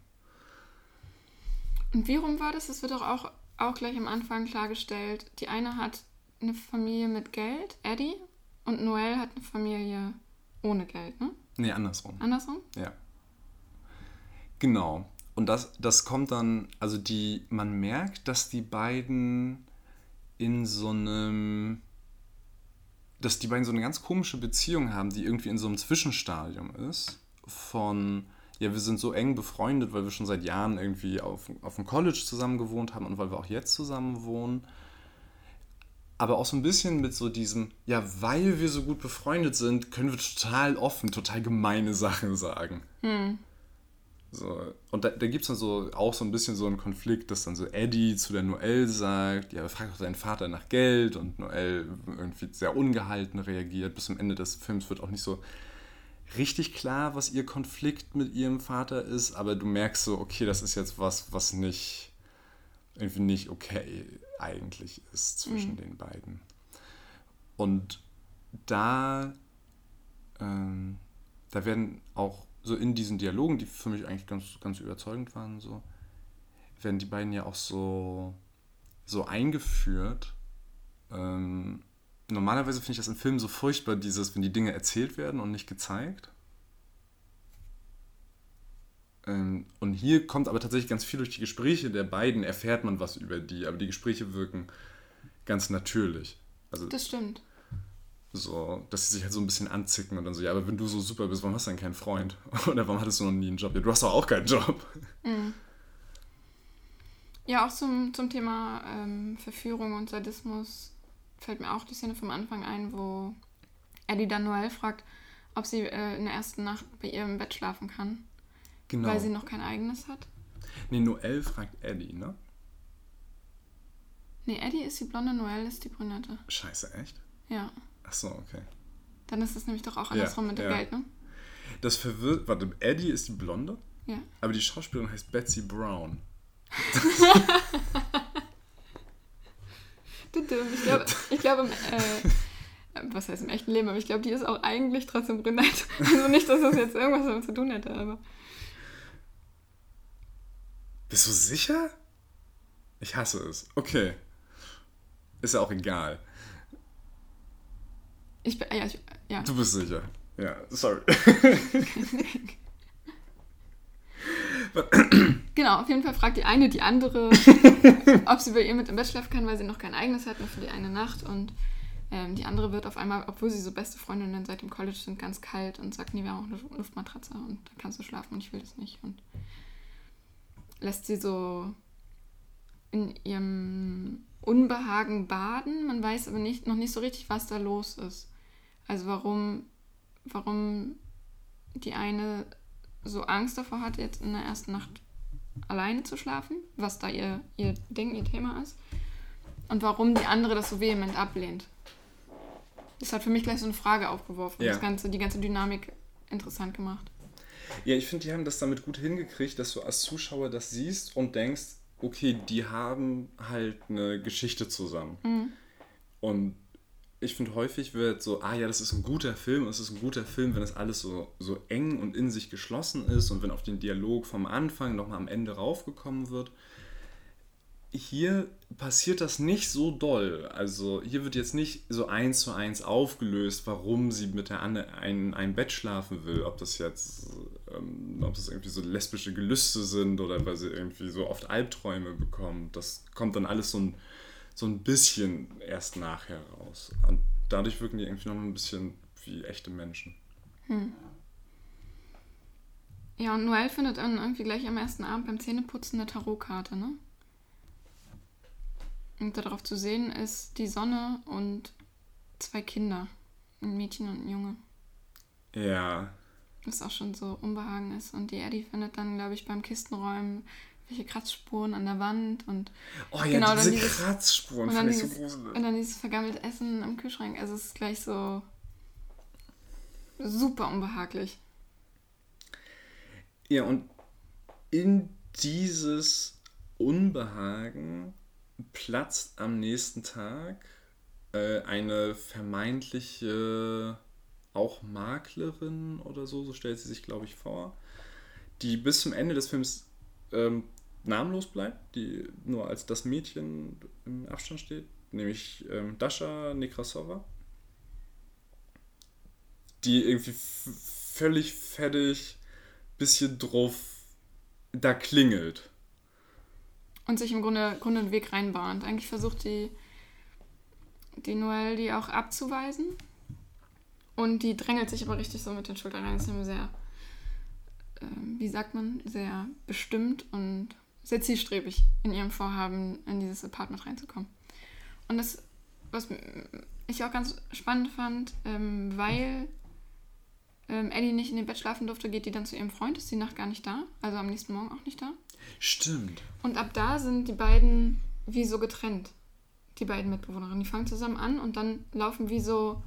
A: Und wie rum war das? Das wird doch auch, auch gleich am Anfang klargestellt. Die eine hat eine Familie mit Geld, Eddie, und Noel hat eine Familie ohne Geld, ne?
B: Nee, andersrum.
A: Andersrum?
B: Ja. Genau. Und das, das kommt dann, also die, man merkt, dass die beiden in so einem dass die beiden so eine ganz komische Beziehung haben, die irgendwie in so einem Zwischenstadium ist. Von, ja, wir sind so eng befreundet, weil wir schon seit Jahren irgendwie auf, auf dem College zusammen gewohnt haben und weil wir auch jetzt zusammen wohnen. Aber auch so ein bisschen mit so diesem, ja, weil wir so gut befreundet sind, können wir total offen, total gemeine Sachen sagen. Hm. So, und da, da gibt es dann so auch so ein bisschen so einen Konflikt, dass dann so Eddie zu der Noelle sagt, ja, frag doch deinen Vater nach Geld und Noelle irgendwie sehr ungehalten reagiert. Bis zum Ende des Films wird auch nicht so richtig klar, was ihr Konflikt mit ihrem Vater ist, aber du merkst so, okay, das ist jetzt was, was nicht irgendwie nicht okay eigentlich ist zwischen mhm. den beiden. Und da, ähm, da werden auch so in diesen Dialogen, die für mich eigentlich ganz, ganz überzeugend waren, so, werden die beiden ja auch so, so eingeführt. Ähm, normalerweise finde ich das in Filmen so furchtbar, dieses, wenn die Dinge erzählt werden und nicht gezeigt. Ähm, und hier kommt aber tatsächlich ganz viel durch die Gespräche der beiden, erfährt man was über die, aber die Gespräche wirken ganz natürlich.
A: Also, das stimmt.
B: So, dass sie sich halt so ein bisschen anzicken und dann so, ja, aber wenn du so super bist, warum hast du denn keinen Freund? Oder warum hattest du noch nie einen Job? Ja, du hast doch auch keinen Job. Mhm.
A: Ja, auch zum, zum Thema ähm, Verführung und Sadismus fällt mir auch die Szene vom Anfang ein, wo Eddie dann Noel fragt, ob sie äh, in der ersten Nacht bei ihr im Bett schlafen kann. Genau. Weil sie noch kein eigenes hat.
B: Nee, Noel fragt Eddie, ne?
A: Nee, Eddie ist die blonde, Noel ist die brünette.
B: Scheiße, echt?
A: Ja.
B: Ach so, okay.
A: Dann ist es nämlich doch auch andersrum ja, mit dem ja. Geld, ne?
B: Das verwirrt. Warte, Eddie ist die Blonde?
A: Ja.
B: Aber die Schauspielerin heißt Betsy Brown.
A: Ich glaube, ich glaub, äh, was heißt im echten Leben, aber ich glaube, die ist auch eigentlich trotzdem brünett. Also nicht, dass das jetzt irgendwas damit zu tun hätte, aber.
B: Bist du sicher? Ich hasse es. Okay. Ist ja auch egal.
A: Ich bin, ja, ich, ja.
B: Du bist sicher. Ja, sorry.
A: genau, auf jeden Fall fragt die eine die andere, ob sie bei ihr mit im Bett schlafen kann, weil sie noch kein eigenes hat, nur für die eine Nacht. Und ähm, die andere wird auf einmal, obwohl sie so beste Freundinnen seit dem College sind, ganz kalt und sagt, nee, wir haben auch eine Luftmatratze und da kannst du schlafen und ich will das nicht. Und lässt sie so in ihrem Unbehagen baden. Man weiß aber nicht, noch nicht so richtig, was da los ist. Also warum, warum die eine so Angst davor hat, jetzt in der ersten Nacht alleine zu schlafen, was da ihr, ihr Ding, ihr Thema ist. Und warum die andere das so vehement ablehnt. Das hat für mich gleich so eine Frage aufgeworfen. Ja. Das ganze, die ganze Dynamik interessant gemacht.
B: Ja, ich finde, die haben das damit gut hingekriegt, dass du als Zuschauer das siehst und denkst, okay, die haben halt eine Geschichte zusammen.
A: Mhm.
B: Und ich finde, häufig wird so, ah ja, das ist ein guter Film, es ist ein guter Film, wenn das alles so, so eng und in sich geschlossen ist und wenn auf den Dialog vom Anfang nochmal am Ende raufgekommen wird. Hier passiert das nicht so doll. Also hier wird jetzt nicht so eins zu eins aufgelöst, warum sie mit der Anne ein, ein Bett schlafen will. Ob das jetzt, ähm, ob das irgendwie so lesbische Gelüste sind oder weil sie irgendwie so oft Albträume bekommt. Das kommt dann alles so ein so ein bisschen erst nachher raus. Und dadurch wirken die irgendwie noch ein bisschen wie echte Menschen.
A: Hm. Ja, und Noel findet dann irgendwie gleich am ersten Abend beim Zähneputzen eine Tarotkarte, ne? Und darauf zu sehen ist die Sonne und zwei Kinder. Ein Mädchen und ein Junge.
B: Ja.
A: Was auch schon so Unbehagen ist. Und die Eddie findet dann, glaube ich, beim Kistenräumen welche Kratzspuren an der Wand und
B: oh ja, genau, diese dieses, Kratzspuren finde ich so gruselig.
A: Und dann dieses vergammelte Essen am Kühlschrank. Also es ist gleich so super unbehaglich.
B: Ja, und in dieses Unbehagen platzt am nächsten Tag äh, eine vermeintliche auch Maklerin oder so, so stellt sie sich, glaube ich, vor, die bis zum Ende des Films ähm, namenlos bleibt, die nur als das Mädchen im Abstand steht, nämlich ähm, Dasha Nekrasova, die irgendwie völlig fertig, bisschen drauf da klingelt.
A: Und sich im Grunde, Grunde einen Weg reinbahnt. Eigentlich versucht die, die Noelle die auch abzuweisen. Und die drängelt sich aber richtig so mit den Schultern rein. Das ist immer sehr, äh, wie sagt man, sehr bestimmt und sehr zielstrebig in ihrem Vorhaben, in dieses Apartment reinzukommen. Und das, was ich auch ganz spannend fand, ähm, weil ähm, Ellie nicht in den Bett schlafen durfte, geht die dann zu ihrem Freund, ist die Nacht gar nicht da, also am nächsten Morgen auch nicht da.
B: Stimmt.
A: Und ab da sind die beiden wie so getrennt, die beiden Mitbewohnerinnen. Die fangen zusammen an und dann laufen wie so,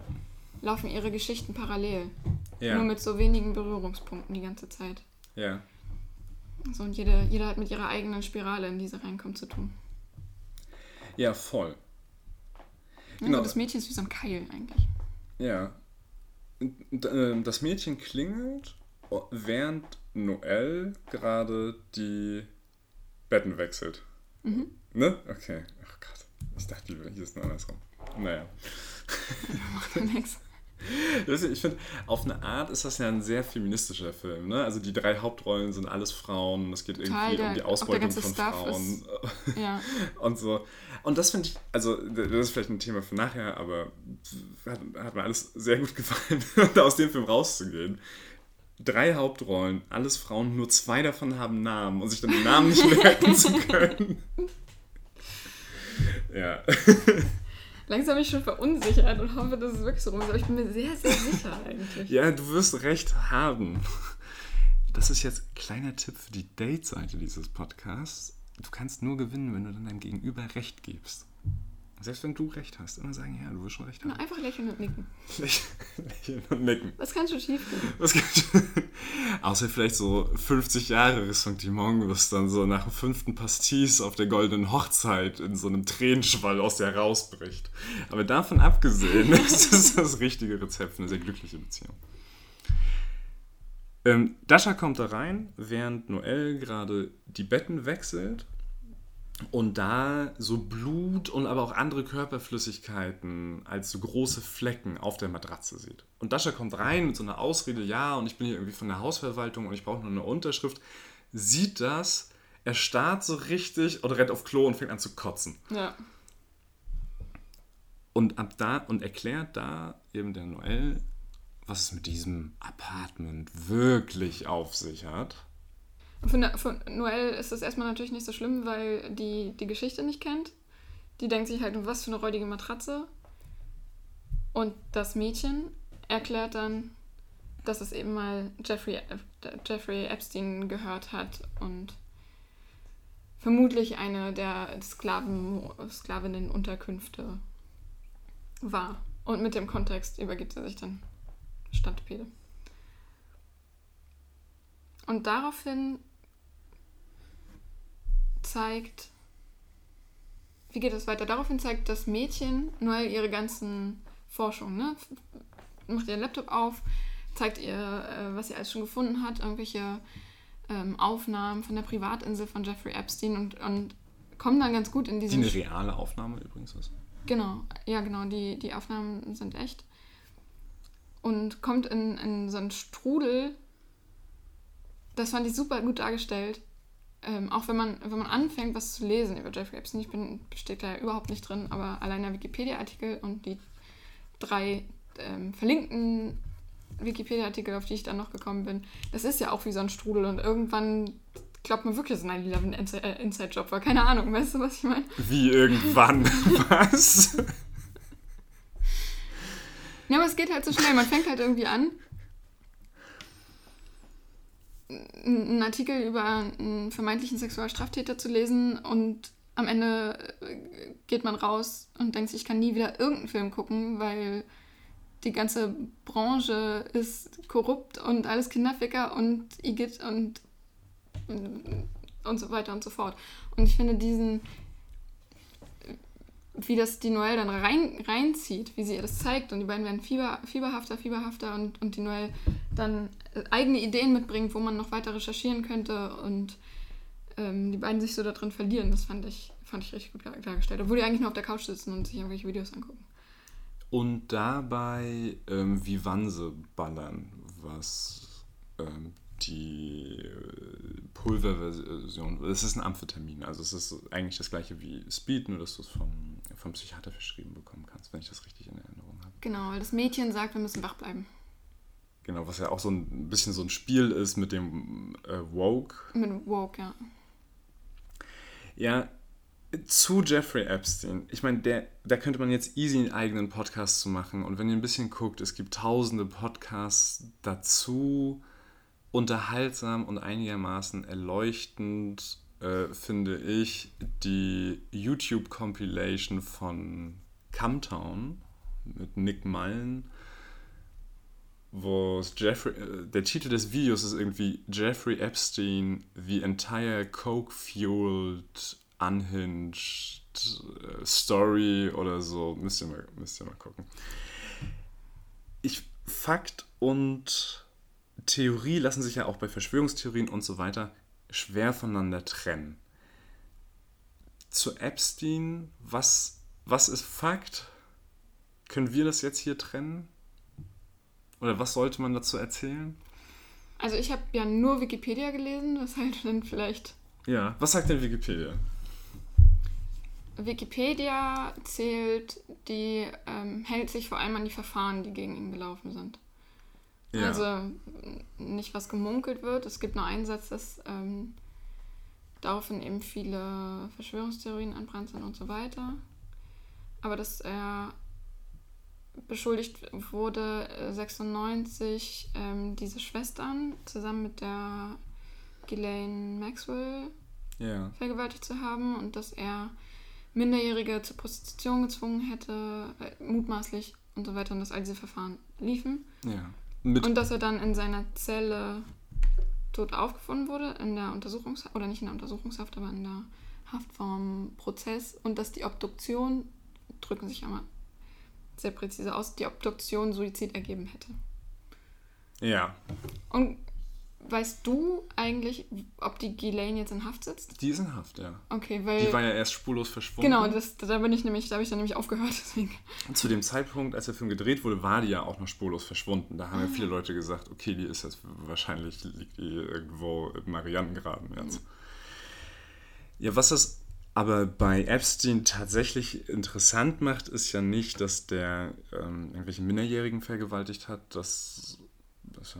A: laufen ihre Geschichten parallel. Ja. Nur mit so wenigen Berührungspunkten die ganze Zeit.
B: Ja.
A: So, und jede, jeder hat mit ihrer eigenen Spirale, in diese reinkommt, zu tun.
B: Ja, voll.
A: Ja, genau. Also das Mädchen ist wie so ein Keil eigentlich.
B: Ja. Ähm, das Mädchen klingelt, während Noel gerade die Betten wechselt. Mhm. Ne? Okay. Ach Gott. Ich dachte, hier ist nur andersrum. Naja. Macht ja nichts. Ich finde, auf eine Art ist das ja ein sehr feministischer Film. Ne? Also die drei Hauptrollen sind alles Frauen. Es geht irgendwie der, um die Ausbeutung von Stuff Frauen. Ist, ja. Und so. Und das finde ich, also das ist vielleicht ein Thema für nachher, aber hat, hat mir alles sehr gut gefallen, aus dem Film rauszugehen. Drei Hauptrollen, alles Frauen, nur zwei davon haben Namen und sich dann die Namen nicht merken zu können. ja.
A: Langsam bin ich schon verunsichert und hoffe, dass es wirklich so rum ist. Aber ich bin mir sehr, sehr sicher eigentlich.
B: ja, du wirst recht haben. Das ist jetzt ein kleiner Tipp für die Date-Seite dieses Podcasts. Du kannst nur gewinnen, wenn du dann deinem Gegenüber Recht gibst. Selbst wenn du recht hast, immer sagen, ja, du wirst schon recht haben.
A: einfach lächeln und nicken.
B: lächeln und nicken.
A: Was kann schon schief gehen?
B: Was kann schon... Außer vielleicht so 50 Jahre Ressentiment, was dann so nach dem fünften Pastis auf der goldenen Hochzeit in so einem Tränenschwall aus dir rausbricht. Aber davon abgesehen, das ist das richtige Rezept für eine sehr glückliche Beziehung. Ähm, Dasha kommt da rein, während Noel gerade die Betten wechselt und da so Blut und aber auch andere Körperflüssigkeiten als so große Flecken auf der Matratze sieht. Und Dasha kommt rein mit so einer Ausrede, ja, und ich bin hier irgendwie von der Hausverwaltung und ich brauche nur eine Unterschrift, sieht das, er starrt so richtig und rennt auf Klo und fängt an zu kotzen.
A: Ja.
B: Und ab da und erklärt da eben der Noel, was es mit diesem Apartment wirklich auf sich hat.
A: Für, für Noelle ist das erstmal natürlich nicht so schlimm, weil die die Geschichte nicht kennt. Die denkt sich halt, was für eine räudige Matratze. Und das Mädchen erklärt dann, dass es eben mal Jeffrey, Jeffrey Epstein gehört hat und vermutlich eine der Sklaven, Sklavinnenunterkünfte war. Und mit dem Kontext übergibt er sich dann Stadtpede. Und daraufhin zeigt, wie geht es weiter? Daraufhin zeigt das Mädchen Noel ihre ganzen Forschungen, ne? Macht ihren Laptop auf, zeigt ihr, äh, was sie alles schon gefunden hat, irgendwelche ähm, Aufnahmen von der Privatinsel von Jeffrey Epstein und, und kommen dann ganz gut in diese.
B: Die eine reale Aufnahme übrigens ist.
A: Genau, ja genau, die, die Aufnahmen sind echt. Und kommt in, in so einen Strudel. Das fand ich super gut dargestellt. Ähm, auch wenn man, wenn man anfängt, was zu lesen über Jeffrey Epstein, ich bin, steht da überhaupt nicht drin, aber allein der Wikipedia-Artikel und die drei ähm, verlinkten Wikipedia-Artikel, auf die ich dann noch gekommen bin, das ist ja auch wie so ein Strudel und irgendwann glaubt man wirklich, dass es ein 9-11 äh, Inside-Job war. Keine Ahnung, weißt du, was ich meine?
B: Wie irgendwann? was?
A: Ja, aber es geht halt so schnell. Man fängt halt irgendwie an, einen Artikel über einen vermeintlichen Sexualstraftäter zu lesen und am Ende äh, geht man raus und denkt sich, ich kann nie wieder irgendeinen Film gucken, weil die ganze Branche ist korrupt und alles Kinderficker und Igitt und und so weiter und so fort. Und ich finde diesen, wie das die Noelle dann rein, reinzieht, wie sie ihr das zeigt und die beiden werden fieber, fieberhafter, fieberhafter und, und die Noelle dann eigene Ideen mitbringt, wo man noch weiter recherchieren könnte und ähm, die beiden sich so da drin verlieren, das fand ich, fand ich richtig gut dargestellt. Obwohl die eigentlich nur auf der Couch sitzen und sich irgendwelche Videos angucken.
B: Und dabei ähm, wie Wanse ballern, was ähm, die äh, Pulverversion, es ist ein Amphetamin, also es ist eigentlich das gleiche wie Speed, nur dass du es vom, vom Psychiater verschrieben bekommen kannst, wenn ich das richtig in Erinnerung habe.
A: Genau, weil das Mädchen sagt, wir müssen wach bleiben.
B: Genau, was ja auch so ein bisschen so ein Spiel ist mit dem äh, Woke.
A: Mit Woke, ja.
B: Ja, zu Jeffrey Epstein. Ich meine, da könnte man jetzt easy einen eigenen Podcast zu machen. Und wenn ihr ein bisschen guckt, es gibt tausende Podcasts dazu unterhaltsam und einigermaßen erleuchtend äh, finde ich die YouTube-Compilation von Camtown mit Nick Mullen, wo Jeffrey, äh, der Titel des Videos ist irgendwie Jeffrey Epstein, the entire coke-fueled, unhinged äh, Story oder so. Müsst ihr mal, müsst ihr mal gucken. Ich, Fakt und Theorie lassen sich ja auch bei Verschwörungstheorien und so weiter schwer voneinander trennen. Zu Epstein, was, was ist Fakt? Können wir das jetzt hier trennen? Oder was sollte man dazu erzählen?
A: Also ich habe ja nur Wikipedia gelesen, das halt dann vielleicht...
B: Ja, was sagt denn Wikipedia?
A: Wikipedia zählt die, ähm, hält sich vor allem an die Verfahren, die gegen ihn gelaufen sind. Ja. Also nicht was gemunkelt wird. Es gibt nur einen Satz, dass ähm, daraufhin eben viele Verschwörungstheorien anbrannt sind und so weiter. Aber dass er beschuldigt wurde, 96 äh, ähm, diese Schwestern zusammen mit der Ghislaine Maxwell ja. vergewaltigt zu haben und dass er Minderjährige zur Prostitution gezwungen hätte, äh, mutmaßlich und so weiter und dass all diese Verfahren liefen.
B: Ja.
A: Und dass er dann in seiner Zelle tot aufgefunden wurde, in der Untersuchungshaft, oder nicht in der Untersuchungshaft, aber in der Haft vom Prozess und dass die Obduktion, drücken sich einmal sehr präzise aus, die Obduktion Suizid ergeben hätte.
B: Ja.
A: Und Weißt du eigentlich, ob die Ghislaine jetzt in Haft sitzt?
B: Die ist in Haft, ja.
A: Okay, weil.
B: Die war ja erst spurlos verschwunden.
A: Genau, das, da bin ich nämlich, da habe ich dann nämlich aufgehört, deswegen.
B: Zu dem Zeitpunkt, als der Film gedreht wurde, war die ja auch noch spurlos verschwunden. Da haben ah. ja viele Leute gesagt, okay, die ist jetzt wahrscheinlich liegt die irgendwo im Marianengraben jetzt. Mhm. Ja, was das aber bei Epstein tatsächlich interessant macht, ist ja nicht, dass der ähm, irgendwelche Minderjährigen vergewaltigt hat. Das, das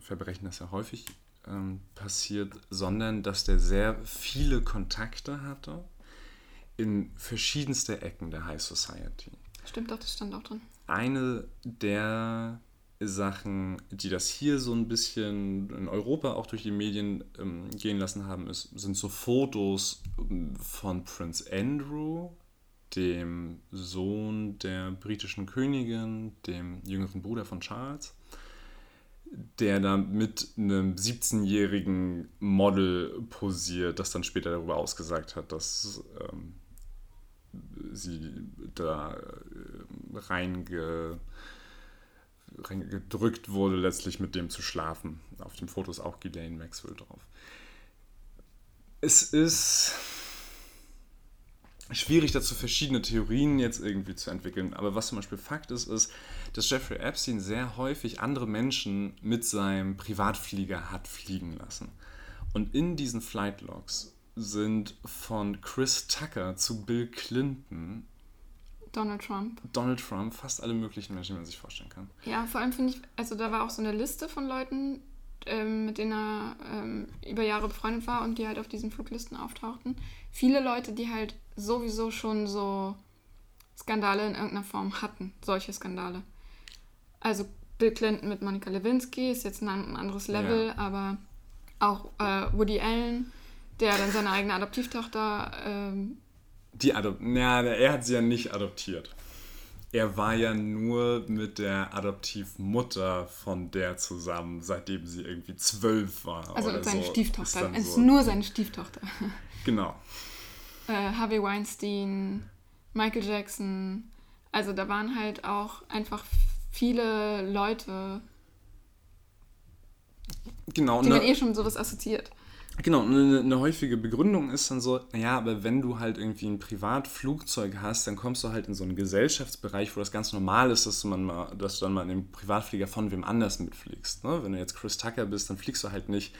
B: Verbrechen, das ja häufig ähm, passiert, sondern dass der sehr viele Kontakte hatte in verschiedenste Ecken der High Society.
A: Stimmt doch, das stand auch drin.
B: Eine der Sachen, die das hier so ein bisschen in Europa auch durch die Medien ähm, gehen lassen haben, ist, sind so Fotos ähm, von Prince Andrew, dem Sohn der britischen Königin, dem jüngeren Bruder von Charles der da mit einem 17-jährigen Model posiert, das dann später darüber ausgesagt hat, dass ähm, sie da äh, reinge, reingedrückt wurde, letztlich mit dem zu schlafen. Auf dem Foto ist auch Ghislaine Maxwell drauf. Es ist schwierig dazu verschiedene Theorien jetzt irgendwie zu entwickeln, aber was zum Beispiel Fakt ist, ist, dass Jeffrey Epstein sehr häufig andere Menschen mit seinem Privatflieger hat fliegen lassen. Und in diesen Flightlogs sind von Chris Tucker zu Bill Clinton
A: Donald Trump.
B: Donald Trump, fast alle möglichen Menschen, die man sich vorstellen kann.
A: Ja, vor allem finde ich, also da war auch so eine Liste von Leuten, ähm, mit denen er ähm, über Jahre befreundet war und die halt auf diesen Fluglisten auftauchten. Viele Leute, die halt sowieso schon so Skandale in irgendeiner Form hatten, solche Skandale. Also Bill Clinton mit Monica Lewinsky ist jetzt ein anderes Level, ja. aber auch äh, Woody Allen, der dann seine eigene Adoptivtochter. Ähm,
B: die Adop ja, er hat sie ja nicht adoptiert. Er war ja nur mit der Adoptivmutter von der zusammen, seitdem sie irgendwie zwölf war.
A: Also seine so. Stieftochter. Es ist so. nur seine Stieftochter.
B: Genau.
A: Äh, Harvey Weinstein, Michael Jackson. Also da waren halt auch einfach viele Leute,
B: genau,
A: die man ne, eh schon sowas assoziiert.
B: Genau, eine, eine, häufige Begründung ist dann so, naja, aber wenn du halt irgendwie ein Privatflugzeug hast, dann kommst du halt in so einen Gesellschaftsbereich, wo das ganz normal ist, dass du, man mal, dass du dann mal in dem Privatflieger von wem anders mitfliegst. Ne? Wenn du jetzt Chris Tucker bist, dann fliegst du halt nicht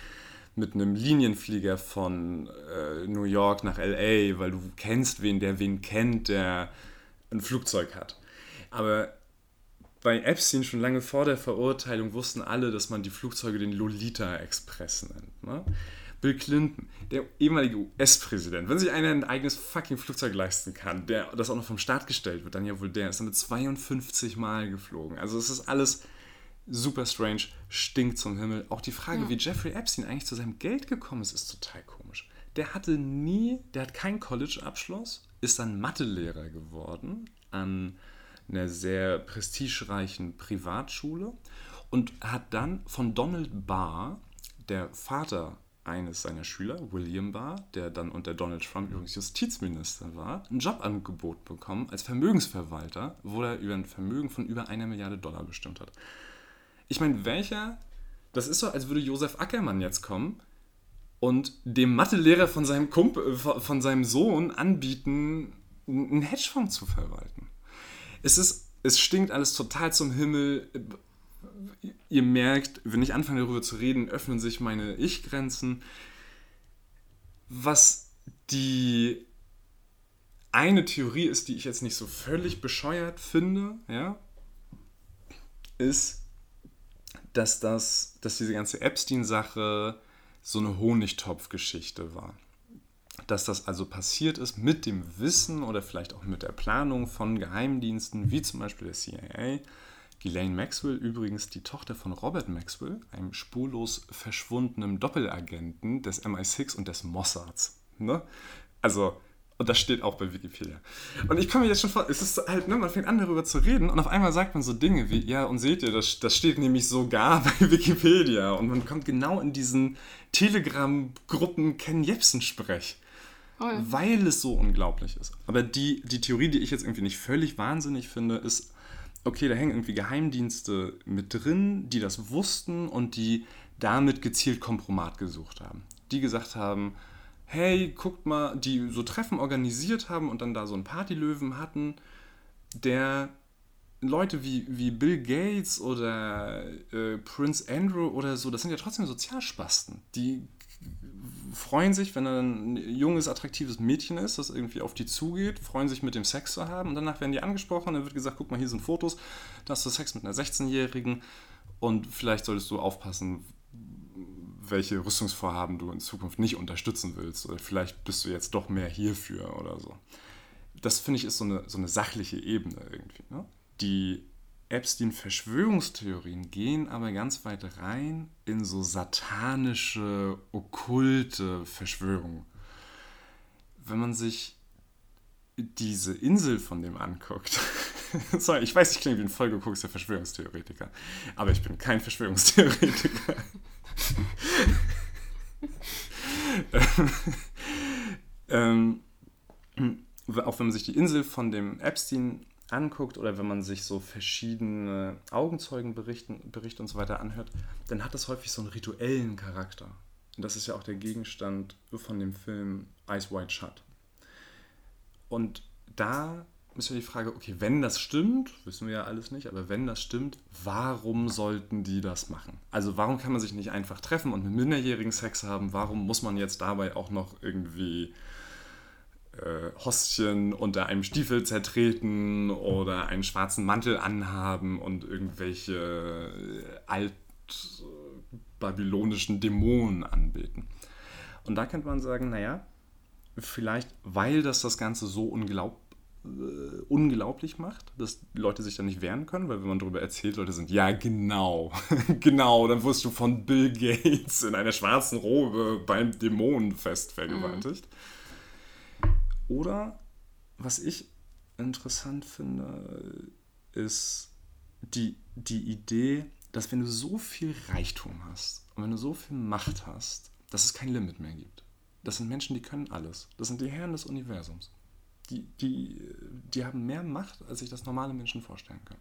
B: mit einem Linienflieger von äh, New York nach LA, weil du kennst wen, der wen kennt, der ein Flugzeug hat. Aber bei Epstein schon lange vor der Verurteilung wussten alle, dass man die Flugzeuge den Lolita Express nennt. Ne? Bill Clinton, der ehemalige US-Präsident, wenn sich einer ein eigenes fucking Flugzeug leisten kann, der das auch noch vom Staat gestellt wird, dann ja wohl der, ist damit 52 Mal geflogen. Also es ist alles super strange, stinkt zum Himmel. Auch die Frage, ja. wie Jeffrey Epstein eigentlich zu seinem Geld gekommen ist, ist total komisch. Der hatte nie, der hat keinen College-Abschluss, ist dann Mathelehrer geworden an einer sehr prestigereichen Privatschule und hat dann von Donald Barr, der Vater eines seiner Schüler, William Barr, der dann unter Donald Trump übrigens Justizminister war, ein Jobangebot bekommen als Vermögensverwalter, wo er über ein Vermögen von über einer Milliarde Dollar bestimmt hat. Ich meine, welcher, das ist so, als würde Josef Ackermann jetzt kommen und dem Mathelehrer von seinem, Kumpel, von seinem Sohn anbieten, einen Hedgefonds zu verwalten es ist, es stinkt alles total zum Himmel. Ihr merkt, wenn ich anfange darüber zu reden, öffnen sich meine Ich-Grenzen. Was die eine Theorie ist, die ich jetzt nicht so völlig bescheuert finde, ja, ist, dass das, dass diese ganze Epstein-Sache so eine Honigtopf-Geschichte war dass das also passiert ist mit dem Wissen oder vielleicht auch mit der Planung von Geheimdiensten, wie zum Beispiel der CIA. Ghislaine Maxwell, übrigens die Tochter von Robert Maxwell, einem spurlos verschwundenen Doppelagenten des MI6 und des Mossads. Ne? Also, und das steht auch bei Wikipedia. Und ich komme mir jetzt schon vor, es ist halt, ne, man fängt an darüber zu reden und auf einmal sagt man so Dinge wie, ja, und seht ihr, das, das steht nämlich sogar bei Wikipedia. Und man kommt genau in diesen Telegram-Gruppen Ken Jebsen-Sprech. Oh ja. Weil es so unglaublich ist. Aber die, die Theorie, die ich jetzt irgendwie nicht völlig wahnsinnig finde, ist, okay, da hängen irgendwie Geheimdienste mit drin, die das wussten und die damit gezielt Kompromat gesucht haben. Die gesagt haben, hey, guckt mal, die so Treffen organisiert haben und dann da so einen Partylöwen hatten, der Leute wie, wie Bill Gates oder äh, Prince Andrew oder so, das sind ja trotzdem Sozialspasten. Die freuen sich, wenn ein junges, attraktives Mädchen ist, das irgendwie auf die zugeht, freuen sich mit dem Sex zu haben und danach werden die angesprochen, dann wird gesagt, guck mal, hier sind Fotos, da hast du Sex mit einer 16-Jährigen und vielleicht solltest du aufpassen, welche Rüstungsvorhaben du in Zukunft nicht unterstützen willst oder vielleicht bist du jetzt doch mehr hierfür oder so. Das finde ich ist so eine, so eine sachliche Ebene irgendwie, ne? die Epstein-Verschwörungstheorien gehen aber ganz weit rein in so satanische, okkulte Verschwörungen. Wenn man sich diese Insel von dem anguckt, sorry, ich weiß, ich klinge wie ein vollgeguckster Verschwörungstheoretiker, aber ich bin kein Verschwörungstheoretiker. ähm, auch wenn man sich die Insel von dem Epstein anguckt oder wenn man sich so verschiedene Augenzeugenberichte und so weiter anhört, dann hat das häufig so einen rituellen Charakter. Und das ist ja auch der Gegenstand von dem Film Ice White Shut. Und da ist ja die Frage, okay, wenn das stimmt, wissen wir ja alles nicht, aber wenn das stimmt, warum sollten die das machen? Also warum kann man sich nicht einfach treffen und mit Minderjährigen Sex haben? Warum muss man jetzt dabei auch noch irgendwie Hostchen unter einem Stiefel zertreten oder einen schwarzen Mantel anhaben und irgendwelche äh, altbabylonischen Dämonen anbeten? Und da könnte man sagen, naja, vielleicht weil das das Ganze so unglaublich äh, unglaublich macht, dass Leute sich da nicht wehren können, weil wenn man darüber erzählt, Leute sind, ja genau, genau, dann wirst du von Bill Gates in einer schwarzen Robe beim Dämonenfest vergewaltigt. Mhm. Oder, was ich interessant finde, ist die, die Idee, dass wenn du so viel Reichtum hast und wenn du so viel Macht hast, dass es kein Limit mehr gibt. Das sind Menschen, die können alles. Das sind die Herren des Universums die, die, die haben mehr Macht, als sich das normale Menschen vorstellen können.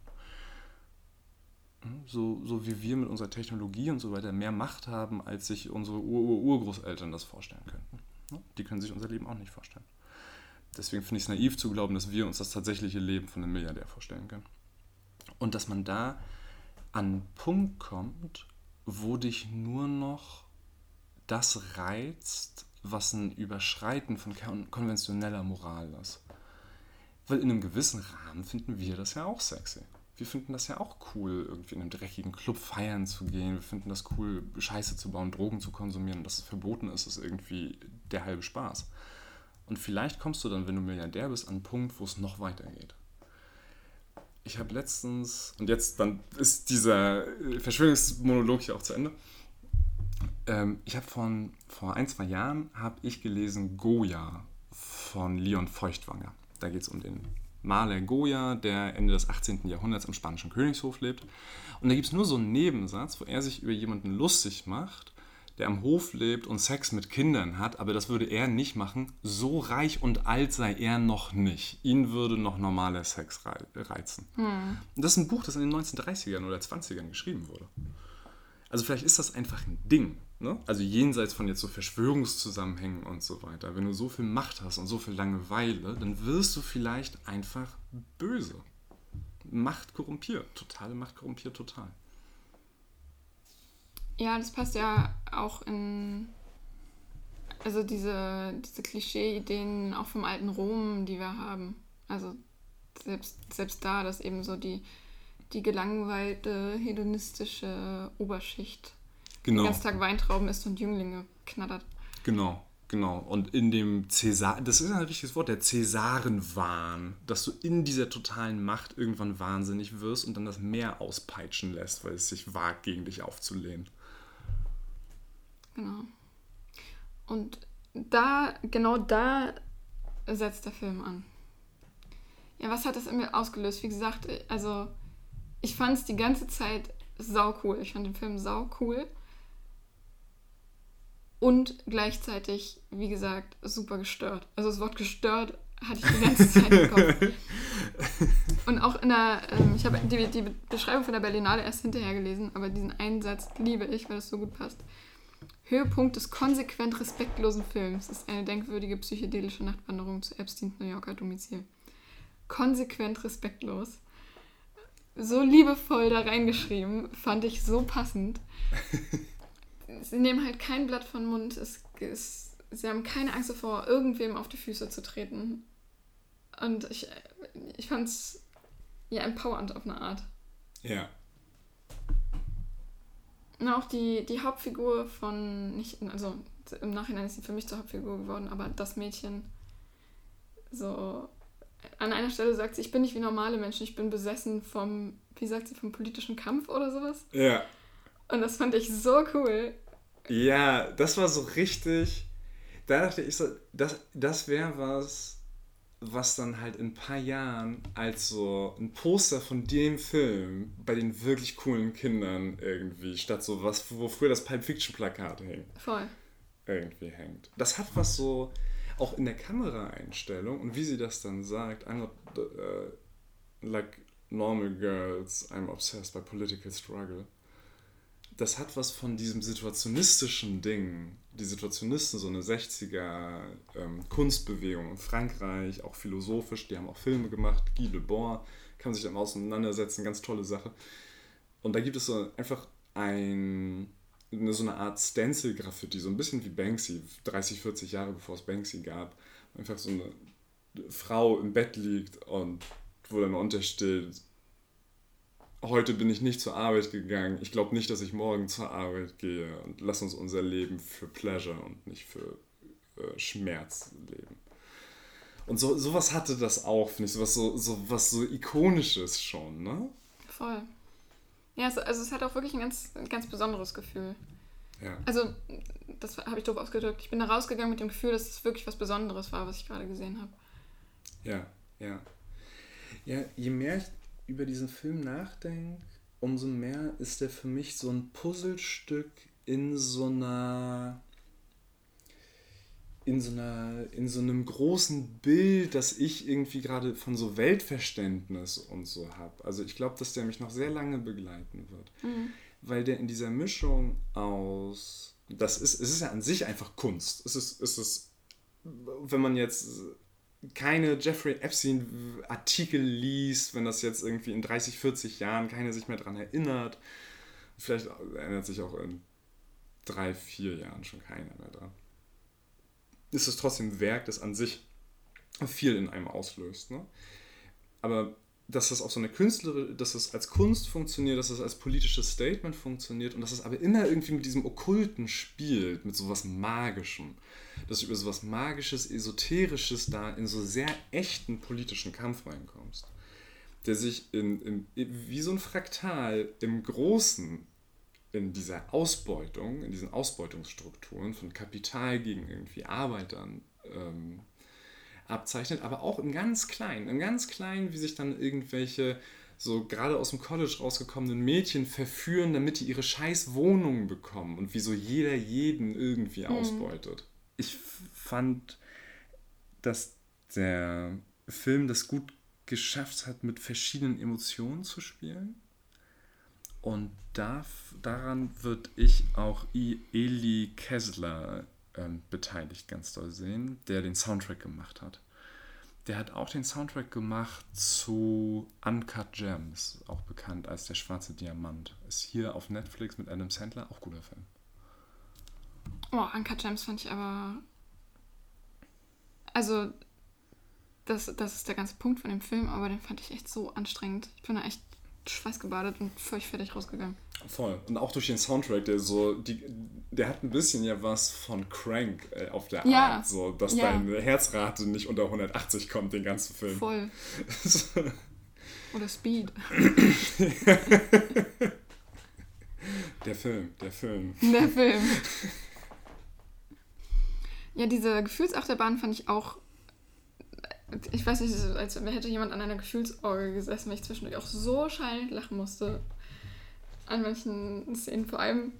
B: So, so wie wir mit unserer Technologie und so weiter mehr Macht haben, als sich unsere Ur-Urgroßeltern das vorstellen könnten. Die können sich unser Leben auch nicht vorstellen. Deswegen finde ich es naiv zu glauben, dass wir uns das tatsächliche Leben von einem Milliardär vorstellen können. Und dass man da an einen Punkt kommt, wo dich nur noch das reizt, was ein Überschreiten von konventioneller Moral ist. Weil in einem gewissen Rahmen finden wir das ja auch sexy. Wir finden das ja auch cool, irgendwie in einem dreckigen Club feiern zu gehen. Wir finden das cool, Scheiße zu bauen, Drogen zu konsumieren. Dass es verboten ist, ist irgendwie der halbe Spaß. Und vielleicht kommst du dann, wenn du Milliardär bist, an einen Punkt, wo es noch weitergeht. Ich habe letztens, und jetzt dann ist dieser Verschwörungsmonolog hier auch zu Ende. Ähm, ich habe vor ein, zwei Jahren habe ich gelesen Goya von Leon Feuchtwanger. Da geht es um den Maler Goya, der Ende des 18. Jahrhunderts am spanischen Königshof lebt. Und da gibt es nur so einen Nebensatz, wo er sich über jemanden lustig macht, der am Hof lebt und Sex mit Kindern hat, aber das würde er nicht machen. So reich und alt sei er noch nicht. Ihn würde noch normaler Sex reizen. Hm. Und das ist ein Buch, das in den 1930ern oder 20ern geschrieben wurde. Also vielleicht ist das einfach ein Ding. Ne? Also jenseits von jetzt so Verschwörungszusammenhängen und so weiter. Wenn du so viel Macht hast und so viel Langeweile, dann wirst du vielleicht einfach böse. Macht korrumpiert. Totale Macht korrumpiert total.
A: Ja, das passt ja auch in. Also diese, diese Klischee-Ideen auch vom alten Rom, die wir haben. Also selbst, selbst da, dass eben so die die gelangweilte, hedonistische Oberschicht. Genau. Den ganzen Tag Weintrauben isst und Jünglinge knattert.
B: Genau, genau. Und in dem Cäsar, das ist ein richtiges Wort, der Cäsarenwahn, dass du in dieser totalen Macht irgendwann wahnsinnig wirst und dann das Meer auspeitschen lässt, weil es sich wagt, gegen dich aufzulehnen.
A: Genau. Und da, genau da setzt der Film an. Ja, was hat das in mir ausgelöst? Wie gesagt, also ich fand es die ganze Zeit sau cool. Ich fand den Film sau cool. Und gleichzeitig, wie gesagt, super gestört. Also das Wort gestört hatte ich die ganze Zeit im Kopf. Und auch in der, ähm, ich habe die, die Beschreibung von der Berlinale erst hinterher gelesen, aber diesen einen Satz liebe ich, weil es so gut passt. Höhepunkt des konsequent respektlosen Films ist eine denkwürdige psychedelische Nachtwanderung zu Epsteins New Yorker Domizil. Konsequent respektlos so liebevoll da reingeschrieben, fand ich so passend. sie nehmen halt kein Blatt von Mund, es, es, sie haben keine Angst davor, irgendwem auf die Füße zu treten. Und ich, ich fand es ja empowernd auf eine Art. Ja. Und auch die, die Hauptfigur von, nicht, also im Nachhinein ist sie für mich zur Hauptfigur geworden, aber das Mädchen so an einer Stelle sagt sie, ich bin nicht wie normale Menschen, ich bin besessen vom, wie sagt sie, vom politischen Kampf oder sowas. Ja. Und das fand ich so cool.
B: Ja, das war so richtig. Da dachte ich so, das, das wäre was, was dann halt in ein paar Jahren als so ein Poster von dem Film bei den wirklich coolen Kindern irgendwie, statt so was, wo früher das Pulp Fiction Plakat hängt. Voll. Irgendwie hängt. Das hat was so, auch in der Kameraeinstellung und wie sie das dann sagt, I'm not, uh, like normal girls, I'm obsessed by political struggle das hat was von diesem situationistischen Ding. Die Situationisten, so eine 60er ähm, Kunstbewegung in Frankreich, auch philosophisch, die haben auch Filme gemacht, Guy Debord, kann sich dann auseinandersetzen, ganz tolle Sache. Und da gibt es so einfach ein, eine, so eine Art Stencil-Graffiti, so ein bisschen wie Banksy, 30, 40 Jahre bevor es Banksy gab. Einfach so eine Frau im Bett liegt und wo dann untersteht, heute bin ich nicht zur Arbeit gegangen. Ich glaube nicht, dass ich morgen zur Arbeit gehe. Und lass uns unser Leben für Pleasure und nicht für äh, Schmerz leben. Und so sowas hatte das auch, finde ich, so was so, so was so ikonisches schon, ne?
A: Voll. Ja, also, also es hat auch wirklich ein ganz, ein ganz besonderes Gefühl. Ja. Also, das habe ich doof ausgedrückt. Ich bin da rausgegangen mit dem Gefühl, dass es wirklich was Besonderes war, was ich gerade gesehen habe.
B: Ja, ja. Ja, je mehr ich über diesen Film nachdenke, umso mehr ist er für mich so ein Puzzlestück in so einer in so einer in so einem großen Bild, das ich irgendwie gerade von so Weltverständnis und so habe. Also ich glaube, dass der mich noch sehr lange begleiten wird, mhm. weil der in dieser Mischung aus das ist es ist ja an sich einfach Kunst. Es ist es ist wenn man jetzt keine Jeffrey Epstein-Artikel liest, wenn das jetzt irgendwie in 30, 40 Jahren keiner sich mehr daran erinnert. Vielleicht erinnert sich auch in drei, vier Jahren schon keiner mehr dran. Ist es trotzdem Werk, das an sich viel in einem auslöst. Ne? Aber dass das auch so eine Künstlerin, dass es als Kunst funktioniert, dass es als politisches Statement funktioniert und dass es aber immer irgendwie mit diesem Okkulten spielt, mit sowas Magischem. Dass du über sowas Magisches, Esoterisches da in so sehr echten politischen Kampf reinkommst. Der sich in, in, wie so ein Fraktal im Großen in dieser Ausbeutung, in diesen Ausbeutungsstrukturen von Kapital gegen irgendwie Arbeitern ähm, abzeichnet, aber auch im ganz Kleinen, im ganz Kleinen, wie sich dann irgendwelche so gerade aus dem College rausgekommenen Mädchen verführen, damit die ihre scheiß Wohnungen bekommen und wie so jeder jeden irgendwie mhm. ausbeutet. Ich fand, dass der Film das gut geschafft hat, mit verschiedenen Emotionen zu spielen. Und da, daran wird ich auch Eli Kessler ähm, beteiligt ganz doll sehen, der den Soundtrack gemacht hat. Der hat auch den Soundtrack gemacht zu Uncut Gems, auch bekannt als Der schwarze Diamant. Ist hier auf Netflix mit Adam Sandler, auch guter Film.
A: Oh, Uncut Gems fand ich aber. Also, das, das ist der ganze Punkt von dem Film, aber den fand ich echt so anstrengend. Ich bin da echt schweißgebadet und völlig fertig rausgegangen.
B: Voll. Und auch durch den Soundtrack, der so, die, der hat ein bisschen ja was von Crank äh, auf der ja. Art, so, dass ja. deine Herzrate nicht unter 180 kommt, den ganzen Film. Voll.
A: Oder Speed.
B: der Film, der Film.
A: Der Film. Ja, diese Gefühlsachterbahn fand ich auch ich weiß nicht, als hätte jemand an einer Gefühlsorgel gesessen, weil ich zwischendurch auch so schallend lachen musste. An manchen Szenen. Vor allem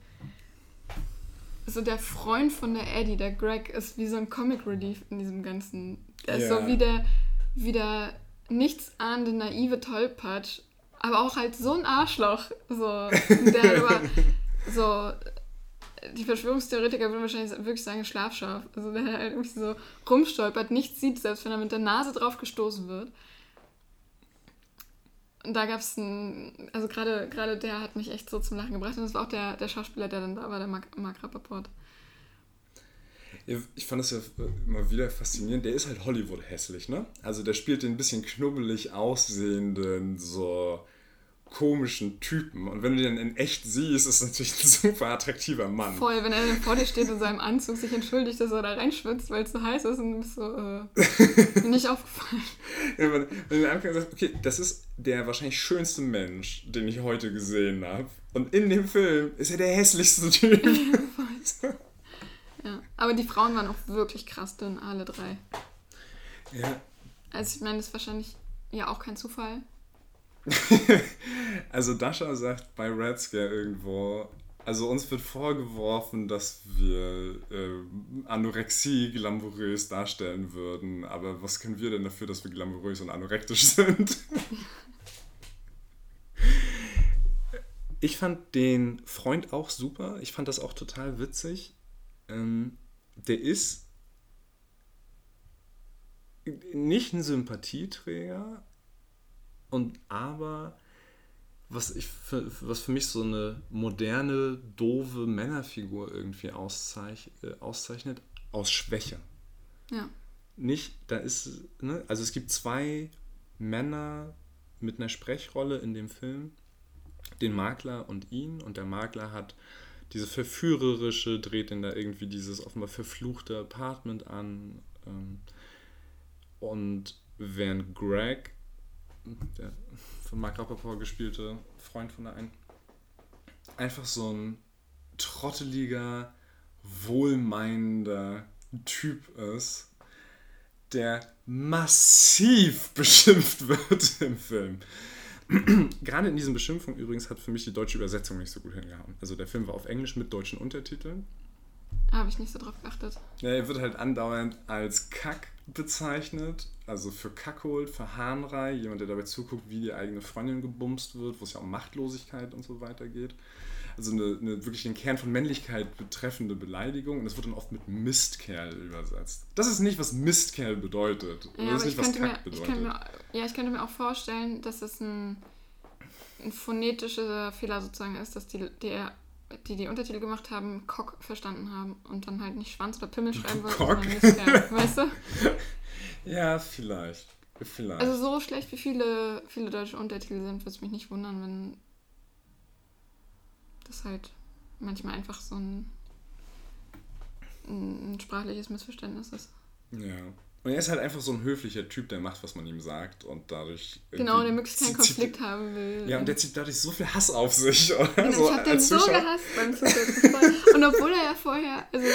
A: so der Freund von der Eddie, der Greg, ist wie so ein Comic Relief in diesem ganzen. Yeah. ist so wie der, wie der nichtsahnende, naive Tollpatsch, aber auch halt so ein Arschloch. So, der aber so die Verschwörungstheoretiker würden wahrscheinlich wirklich sagen Schlafschaf. Also der halt irgendwie so rumstolpert, nichts sieht, selbst wenn er mit der Nase drauf gestoßen wird. Und da gab es ein, also gerade der hat mich echt so zum Lachen gebracht. Und das war auch der, der Schauspieler, der dann da war, der Mark, Mark Rappaport.
B: Ich fand es ja immer wieder faszinierend. Der ist halt Hollywood hässlich, ne? Also der spielt den ein bisschen knubbelig aussehenden, so komischen Typen. Und wenn du den in echt siehst, ist natürlich ein super attraktiver Mann.
A: Voll, wenn er vor dir steht in seinem Anzug, sich entschuldigt, dass er da reinschwitzt, weil es so heiß ist und bist so, äh, nicht aufgefallen.
B: Ja, wenn, wenn du einfach sagst, okay, das ist der wahrscheinlich schönste Mensch, den ich heute gesehen habe. Und in dem Film ist er der hässlichste Typ.
A: ja, aber die Frauen waren auch wirklich krass dünn, alle drei.
B: Ja.
A: Also ich meine, das ist wahrscheinlich ja auch kein Zufall.
B: also Dasha sagt bei Red Scare irgendwo, also uns wird vorgeworfen, dass wir äh, Anorexie glamourös darstellen würden, aber was können wir denn dafür, dass wir glamourös und anorektisch sind? ich fand den Freund auch super, ich fand das auch total witzig. Ähm, der ist nicht ein Sympathieträger, und aber was, ich für, was für mich so eine moderne, doofe Männerfigur irgendwie auszeich, äh, auszeichnet, aus Schwäche.
A: Ja.
B: Nicht, da ist, ne, also es gibt zwei Männer mit einer Sprechrolle in dem Film, den Makler und ihn, und der Makler hat diese verführerische, dreht ihn da irgendwie dieses offenbar verfluchte Apartment an. Ähm, und während Greg, der von Mark Rappaport gespielte Freund von der einen, einfach so ein trotteliger, wohlmeinender Typ ist, der massiv beschimpft wird im Film. Gerade in diesen Beschimpfungen übrigens hat für mich die deutsche Übersetzung nicht so gut hingehauen. Also der Film war auf Englisch mit deutschen Untertiteln.
A: Habe ich nicht so drauf geachtet.
B: Ja, er wird halt andauernd als Kack bezeichnet, also für Kackhold, für Hahnrei, jemand, der dabei zuguckt, wie die eigene Freundin gebumst wird, wo es ja um Machtlosigkeit und so weiter geht. Also eine, eine wirklich den Kern von Männlichkeit betreffende Beleidigung und das wird dann oft mit Mistkerl übersetzt. Das ist nicht, was Mistkerl bedeutet.
A: Ja,
B: das ist
A: nicht, was Kack mir, bedeutet. Ich mir, ja, ich könnte mir auch vorstellen, dass es ein, ein phonetischer Fehler sozusagen ist, dass die, der die die Untertitel gemacht haben, Cock verstanden haben und dann halt nicht Schwanz oder Pimmel schreiben wollten, sondern Mistkerl, weißt du?
B: Ja, vielleicht. vielleicht.
A: Also so schlecht wie viele, viele deutsche Untertitel sind, würde es mich nicht wundern, wenn das halt manchmal einfach so ein, ein sprachliches Missverständnis ist.
B: Ja. Und er ist halt einfach so ein höflicher Typ, der macht, was man ihm sagt und dadurch.
A: Genau, der möglichst keinen Konflikt haben will.
B: Ja, und der zieht dadurch so viel Hass auf sich. Oder?
A: Genau, so, ich hab den so gehasst beim Zuschauer. und obwohl er ja vorher, also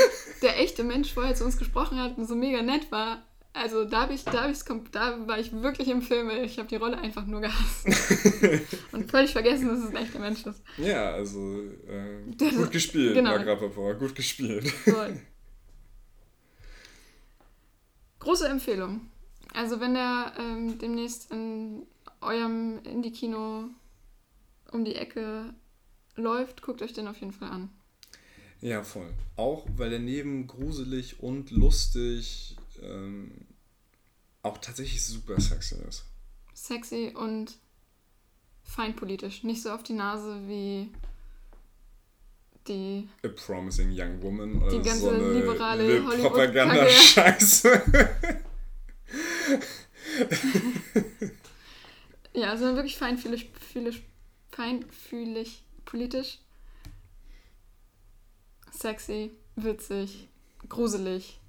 A: der echte Mensch vorher zu uns gesprochen hat und so mega nett war, also da, ich, da, da war ich wirklich im Film. Ich habe die Rolle einfach nur gehasst. und völlig vergessen, dass es ein echter Mensch ist.
B: Ja, also äh, gut gespielt, genau. Mark Rappaport. Gut gespielt. Voll.
A: Große Empfehlung. Also wenn der ähm, demnächst in eurem Indie-Kino um die Ecke läuft, guckt euch den auf jeden Fall an.
B: Ja, voll. Auch weil der neben gruselig und lustig ähm, auch tatsächlich super sexy ist.
A: Sexy und feinpolitisch. Nicht so auf die Nase wie die.
B: A Promising Young Woman oder die ganze so eine liberale Propaganda-Scheiße.
A: ja, sondern wirklich feinfühlig, fühlig, feinfühlig, politisch. Sexy, witzig, gruselig.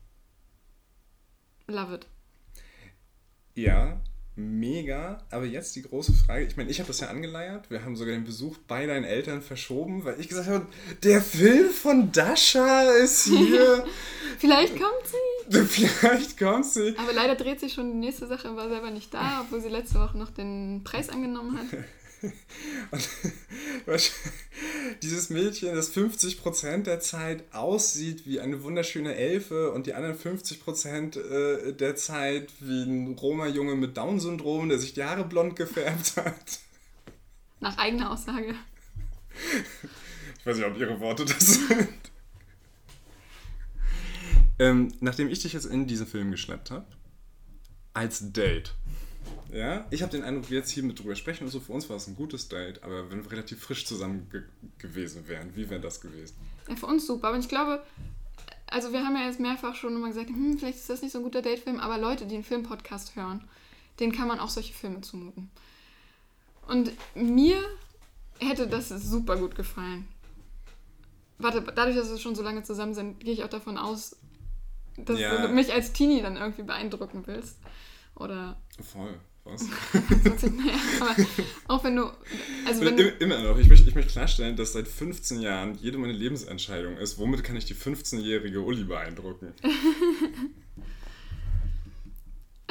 A: Love it.
B: Ja, mega. Aber jetzt die große Frage. Ich meine, ich habe das ja angeleiert. Wir haben sogar den Besuch bei deinen Eltern verschoben, weil ich gesagt habe, der Film von Dasha ist hier.
A: Vielleicht kommt sie.
B: Vielleicht kommt sie.
A: Aber leider dreht sich schon die nächste Sache und war selber nicht da, obwohl sie letzte Woche noch den Preis angenommen hat.
B: Und dieses Mädchen, das 50% der Zeit aussieht wie eine wunderschöne Elfe und die anderen 50% äh, der Zeit wie ein Roma-Junge mit Down-Syndrom, der sich die Haare blond gefärbt hat.
A: Nach eigener Aussage.
B: Ich weiß nicht, ob ihre Worte das sind. Ähm, nachdem ich dich jetzt in diesen Film geschleppt habe, als Date, ja, ich habe den Eindruck, wir jetzt hier mit drüber sprechen und so, für uns war es ein gutes Date, aber wenn wir relativ frisch zusammen ge gewesen wären, wie wäre das gewesen?
A: Ja, für uns super, aber ich glaube, also wir haben ja jetzt mehrfach schon immer gesagt, hm, vielleicht ist das nicht so ein guter Datefilm, aber Leute, die einen Filmpodcast hören, denen kann man auch solche Filme zumuten. Und mir hätte das super gut gefallen. Warte, dadurch, dass wir schon so lange zusammen sind, gehe ich auch davon aus, dass ja. du mich als Teenie dann irgendwie beeindrucken willst. Oder.
B: Voll. Was?
A: aber auch wenn du. Also wenn du
B: immer noch. Ich möchte, ich möchte klarstellen, dass seit 15 Jahren jede meine Lebensentscheidung ist, womit kann ich die 15-jährige Uli beeindrucken?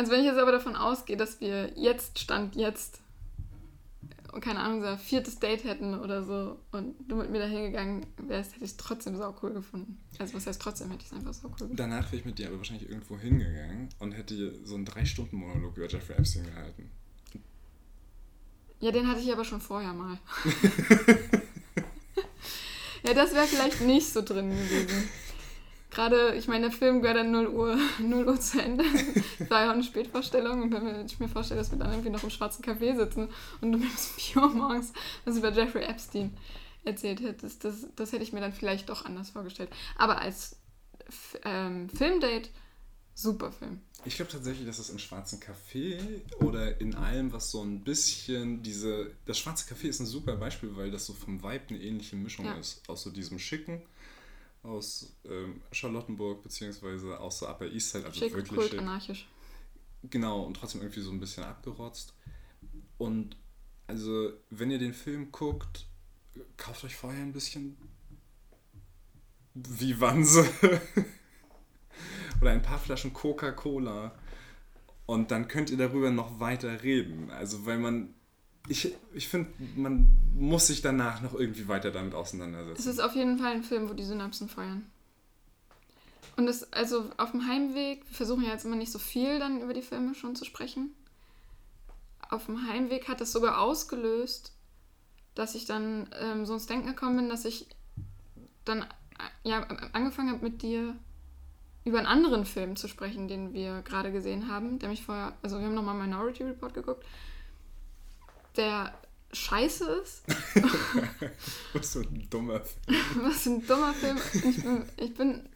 A: Also wenn ich jetzt aber davon ausgehe, dass wir jetzt, Stand jetzt, keine Ahnung, so ein viertes Date hätten oder so und du mit mir da hingegangen wärst, hätte ich es trotzdem sau cool gefunden. Also was heißt trotzdem, hätte ich es einfach sau cool gefunden.
B: Danach wäre ich mit dir aber wahrscheinlich irgendwo hingegangen und hätte so einen Drei-Stunden-Monolog über Jeffrey Epstein gehalten.
A: Ja, den hatte ich aber schon vorher mal. ja, das wäre vielleicht nicht so drin gewesen. Gerade, ich meine, der Film gehört dann 0 Uhr, 0 Uhr zu Ende. Das war ja auch eine Spätvorstellung. Und wenn ich mir vorstelle, dass wir dann irgendwie noch im schwarzen Café sitzen und du mir bis 4 Uhr morgens was über Jeffrey Epstein erzählt hättest, das, das hätte ich mir dann vielleicht doch anders vorgestellt. Aber als ähm, Filmdate, super Film.
B: Ich glaube tatsächlich, dass es im Schwarzen Café oder in allem, was so ein bisschen diese. Das Schwarze Café ist ein super Beispiel, weil das so vom Vibe eine ähnliche Mischung ja. ist. Aus so diesem Schicken aus ähm, Charlottenburg, beziehungsweise aus so Upper East Side. Also
A: Schick, wirklich. Kult, anarchisch.
B: Genau, und trotzdem irgendwie so ein bisschen abgerotzt. Und also, wenn ihr den Film guckt, kauft euch vorher ein bisschen Vivanse oder ein paar Flaschen Coca-Cola und dann könnt ihr darüber noch weiter reden. Also, weil man ich, ich finde, man muss sich danach noch irgendwie weiter damit auseinandersetzen.
A: Es ist auf jeden Fall ein Film, wo die Synapsen feuern. Und es, also auf dem Heimweg, wir versuchen ja jetzt immer nicht so viel dann über die Filme schon zu sprechen. Auf dem Heimweg hat es sogar ausgelöst, dass ich dann ähm, so ins Denken gekommen bin, dass ich dann ja, angefangen habe mit dir über einen anderen Film zu sprechen, den wir gerade gesehen haben, der mich vorher, also wir haben nochmal Minority Report geguckt der scheiße ist.
B: Was für ein dummer Film.
A: Was für ein dummer Film. Ich bin, ich bin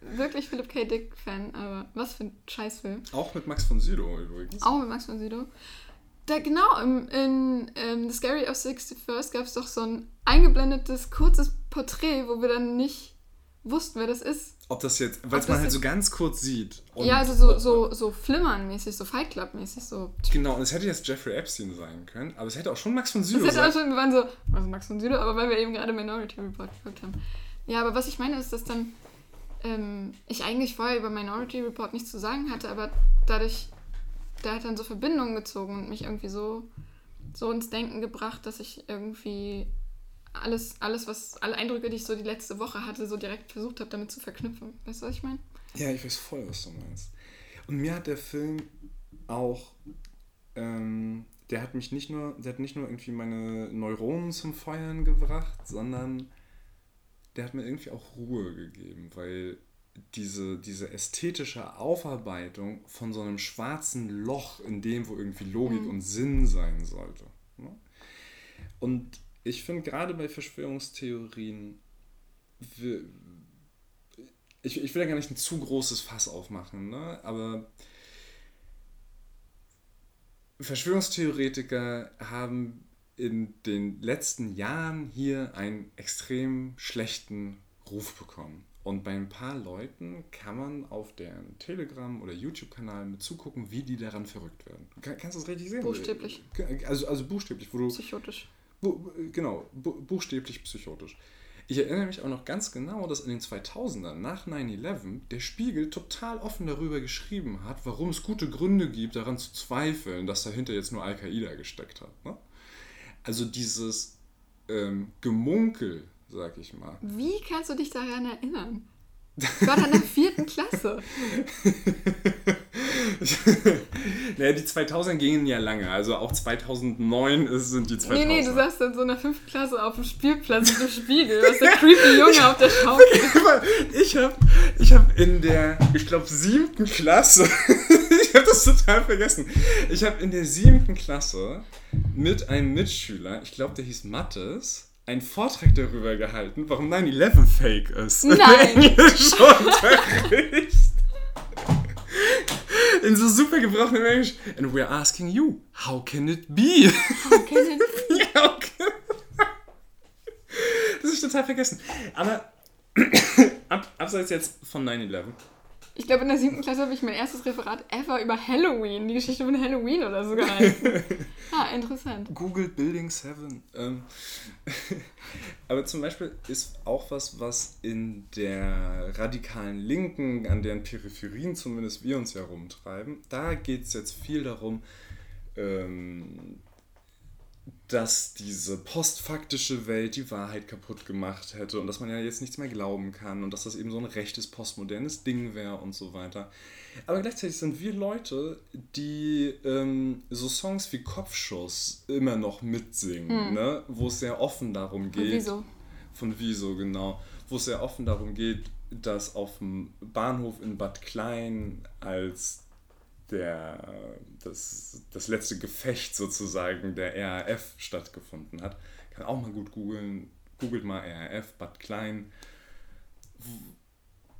A: wirklich Philip K. Dick-Fan, aber was für ein Scheißfilm.
B: Auch mit Max von Sydow übrigens.
A: Auch mit Max von Sydow. Da, genau, im, in ähm, The Scary of 61st gab es doch so ein eingeblendetes, kurzes Porträt, wo wir dann nicht wussten, wer das ist.
B: Ob das jetzt, weil es man halt so ganz kurz sieht.
A: ja, also so, so, so flimmern-mäßig, so Fight Club-mäßig. So.
B: Genau, und es hätte jetzt Jeffrey Epstein sein können, aber es hätte auch schon Max von Sydow
A: sein können. Es hätte auch schon, wir waren so, also Max von Sydow, aber weil wir eben gerade Minority Report geguckt haben. Ja, aber was ich meine ist, dass dann ähm, ich eigentlich vorher über Minority Report nichts zu sagen hatte, aber dadurch, der hat dann so Verbindungen gezogen und mich irgendwie so, so ins Denken gebracht, dass ich irgendwie alles, alles, was, alle Eindrücke, die ich so die letzte Woche hatte, so direkt versucht habe, damit zu verknüpfen. Weißt du, was ich meine?
B: Ja, ich weiß voll, was du meinst. Und mir hat der Film auch, ähm, der hat mich nicht nur, der hat nicht nur irgendwie meine Neuronen zum Feuern gebracht, sondern der hat mir irgendwie auch Ruhe gegeben, weil diese, diese ästhetische Aufarbeitung von so einem schwarzen Loch in dem, wo irgendwie Logik mhm. und Sinn sein sollte. Ne? Und ich finde gerade bei Verschwörungstheorien, ich, ich will ja gar nicht ein zu großes Fass aufmachen, ne? aber Verschwörungstheoretiker haben in den letzten Jahren hier einen extrem schlechten Ruf bekommen. Und bei ein paar Leuten kann man auf deren Telegram- oder YouTube-Kanal mit zugucken, wie die daran verrückt werden. kannst du das richtig sehen?
A: Buchstäblich.
B: Also, also buchstäblich, wo du.
A: Psychotisch.
B: Bu genau, bu buchstäblich psychotisch. Ich erinnere mich auch noch ganz genau, dass in den 2000ern nach 9-11 der Spiegel total offen darüber geschrieben hat, warum es gute Gründe gibt, daran zu zweifeln, dass dahinter jetzt nur Al-Qaida gesteckt hat. Ne? Also dieses ähm, Gemunkel, sag ich mal.
A: Wie kannst du dich daran erinnern? Ich war dann in der vierten Klasse.
B: naja, die 2000 gingen ja lange. Also auch 2009 ist, sind die 2000.
A: Nee, nee, du saßt in so einer fünften Klasse auf dem Spielplatz mit dem Spiegel. Was der creepy Junge auf der Schaukel.
B: ich habe ich hab in der, ich glaube, siebten Klasse, ich habe das total vergessen. Ich habe in der siebten Klasse mit einem Mitschüler, ich glaube, der hieß Mattes, einen Vortrag darüber gehalten, warum 9-11 fake ist.
A: Nein!
B: Englischunterricht. In so super gebrochenem Englisch. And we're asking you, how can it be?
A: How can it be?
B: ja, okay. Das ist total vergessen. Aber ab, abseits jetzt von 9-11.
A: Ich glaube, in der siebten Klasse habe ich mein erstes Referat ever über Halloween, die Geschichte von Halloween oder so gehalten. ah, interessant.
B: Google Building 7. Ähm, aber zum Beispiel ist auch was, was in der radikalen Linken, an deren Peripherien zumindest wir uns ja rumtreiben, da geht es jetzt viel darum, ähm, dass diese postfaktische Welt die Wahrheit kaputt gemacht hätte und dass man ja jetzt nichts mehr glauben kann und dass das eben so ein rechtes postmodernes Ding wäre und so weiter. Aber gleichzeitig sind wir Leute, die ähm, so Songs wie Kopfschuss immer noch mitsingen, hm. ne? wo es sehr offen darum geht. Von Wieso? Von Wieso, genau. Wo es sehr offen darum geht, dass auf dem Bahnhof in Bad Klein als der, das, das letzte Gefecht sozusagen der RAF stattgefunden hat. Kann auch mal gut googeln. Googelt mal RAF, Bad Klein.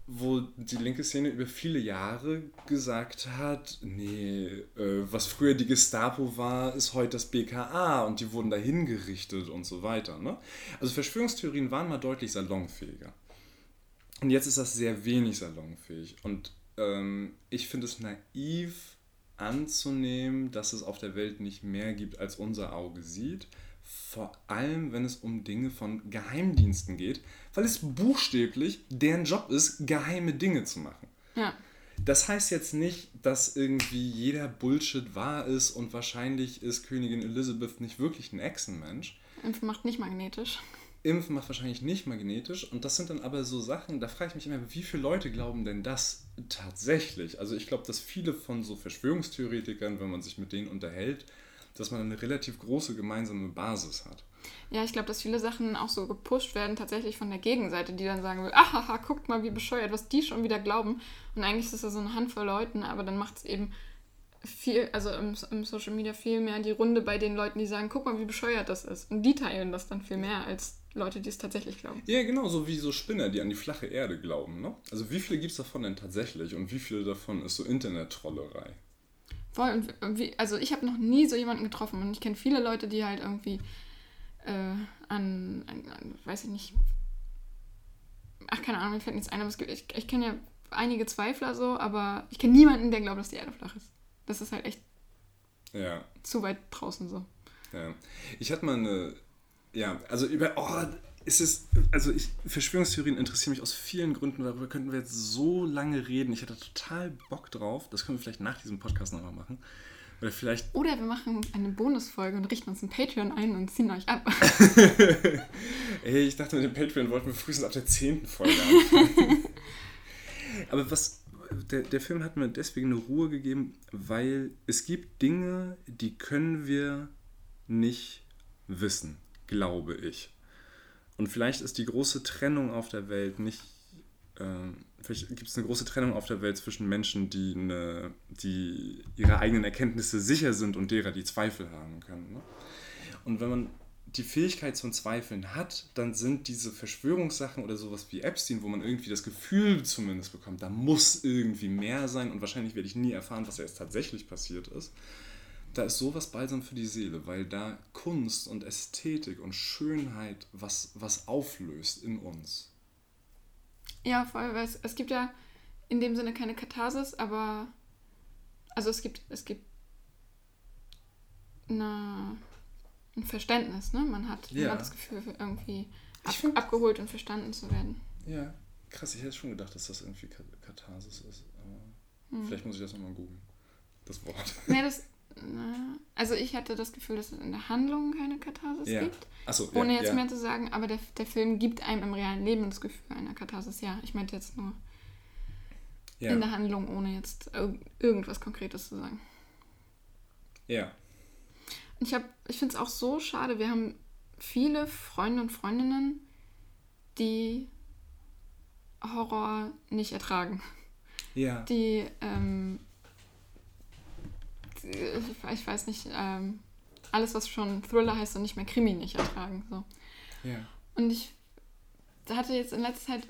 B: Wo die linke Szene über viele Jahre gesagt hat, nee, äh, was früher die Gestapo war, ist heute das BKA und die wurden da hingerichtet und so weiter. Ne? Also Verschwörungstheorien waren mal deutlich salonfähiger. Und jetzt ist das sehr wenig salonfähig. Und ähm, ich finde es naiv anzunehmen, dass es auf der Welt nicht mehr gibt, als unser Auge sieht. Vor allem, wenn es um Dinge von Geheimdiensten geht, weil es buchstäblich deren Job ist, geheime Dinge zu machen. Ja. Das heißt jetzt nicht, dass irgendwie jeder Bullshit wahr ist und wahrscheinlich ist Königin Elizabeth nicht wirklich ein Echsenmensch.
A: Impfen macht nicht magnetisch.
B: Impfen macht wahrscheinlich nicht magnetisch. Und das sind dann aber so Sachen, da frage ich mich immer, wie viele Leute glauben denn das tatsächlich? Also ich glaube, dass viele von so Verschwörungstheoretikern, wenn man sich mit denen unterhält, dass man eine relativ große gemeinsame Basis hat.
A: Ja, ich glaube, dass viele Sachen auch so gepusht werden, tatsächlich von der Gegenseite, die dann sagen will, ahaha, guckt mal, wie bescheuert, was die schon wieder glauben. Und eigentlich ist das ja so eine Handvoll Leuten, aber dann macht es eben viel, also im, im, Social Media viel mehr die Runde bei den Leuten, die sagen, guck mal, wie bescheuert das ist. Und die teilen das dann viel mehr als Leute, die es tatsächlich glauben.
B: Ja, genau, so wie so Spinner, die an die flache Erde glauben. Ne? Also wie viele gibt es davon denn tatsächlich und wie viele davon ist so Internet-Trollerei?
A: Voll, und wie, also ich habe noch nie so jemanden getroffen und ich kenne viele Leute, die halt irgendwie äh, an, an, an, weiß ich nicht, ach keine Ahnung, mir fällt nichts ein, aber es gibt, ich, ich kenne ja einige Zweifler so, aber ich kenne niemanden, der glaubt, dass die Erde flach ist. Das ist halt echt ja. zu weit draußen so.
B: Ja. Ich hatte mal eine ja, also über, oh, ist es, also ich, Verschwörungstheorien interessieren mich aus vielen Gründen, darüber könnten wir jetzt so lange reden. Ich hätte total Bock drauf. Das können wir vielleicht nach diesem Podcast nochmal machen. Oder vielleicht.
A: Oder wir machen eine Bonusfolge und richten uns ein Patreon ein und ziehen euch ab.
B: Ey, ich dachte, mit dem Patreon wollten wir frühestens ab der zehnten Folge anfangen. Aber was. Der, der Film hat mir deswegen eine Ruhe gegeben, weil es gibt Dinge, die können wir nicht wissen glaube ich. Und vielleicht ist die große Trennung auf der Welt nicht. Äh, vielleicht gibt es eine große Trennung auf der Welt zwischen Menschen, die, eine, die ihre eigenen Erkenntnisse sicher sind und derer, die Zweifel haben können. Ne? Und wenn man die Fähigkeit zum Zweifeln hat, dann sind diese Verschwörungssachen oder sowas wie Epstein, wo man irgendwie das Gefühl zumindest bekommt, da muss irgendwie mehr sein und wahrscheinlich werde ich nie erfahren, was jetzt tatsächlich passiert ist da ist sowas balsam für die Seele, weil da Kunst und Ästhetik und Schönheit was, was auflöst in uns.
A: Ja, voll, weil es, es gibt ja in dem Sinne keine Katharsis, aber also es gibt, es gibt eine, ein Verständnis, ne? Man hat, ja. man hat das Gefühl, irgendwie ab, find, abgeholt und verstanden zu werden.
B: Ja, krass, ich hätte schon gedacht, dass das irgendwie Katharsis ist, aber hm. vielleicht muss ich das nochmal googeln. Das Wort.
A: Nee, das, also ich hatte das Gefühl, dass es in der Handlung keine Katharsis ja. gibt. So, ohne ja, jetzt ja. mehr zu sagen, aber der, der Film gibt einem im realen Leben das Gefühl einer Katharsis. Ja, ich meinte jetzt nur in der Handlung, ohne jetzt irgendwas Konkretes zu sagen. Ja. Ich, ich finde es auch so schade, wir haben viele Freunde und Freundinnen, die Horror nicht ertragen. Ja. Die ähm, ich weiß nicht, ähm, alles, was schon Thriller heißt und nicht mehr Krimi nicht ertragen. So. Ja. Und ich hatte jetzt in letzter Zeit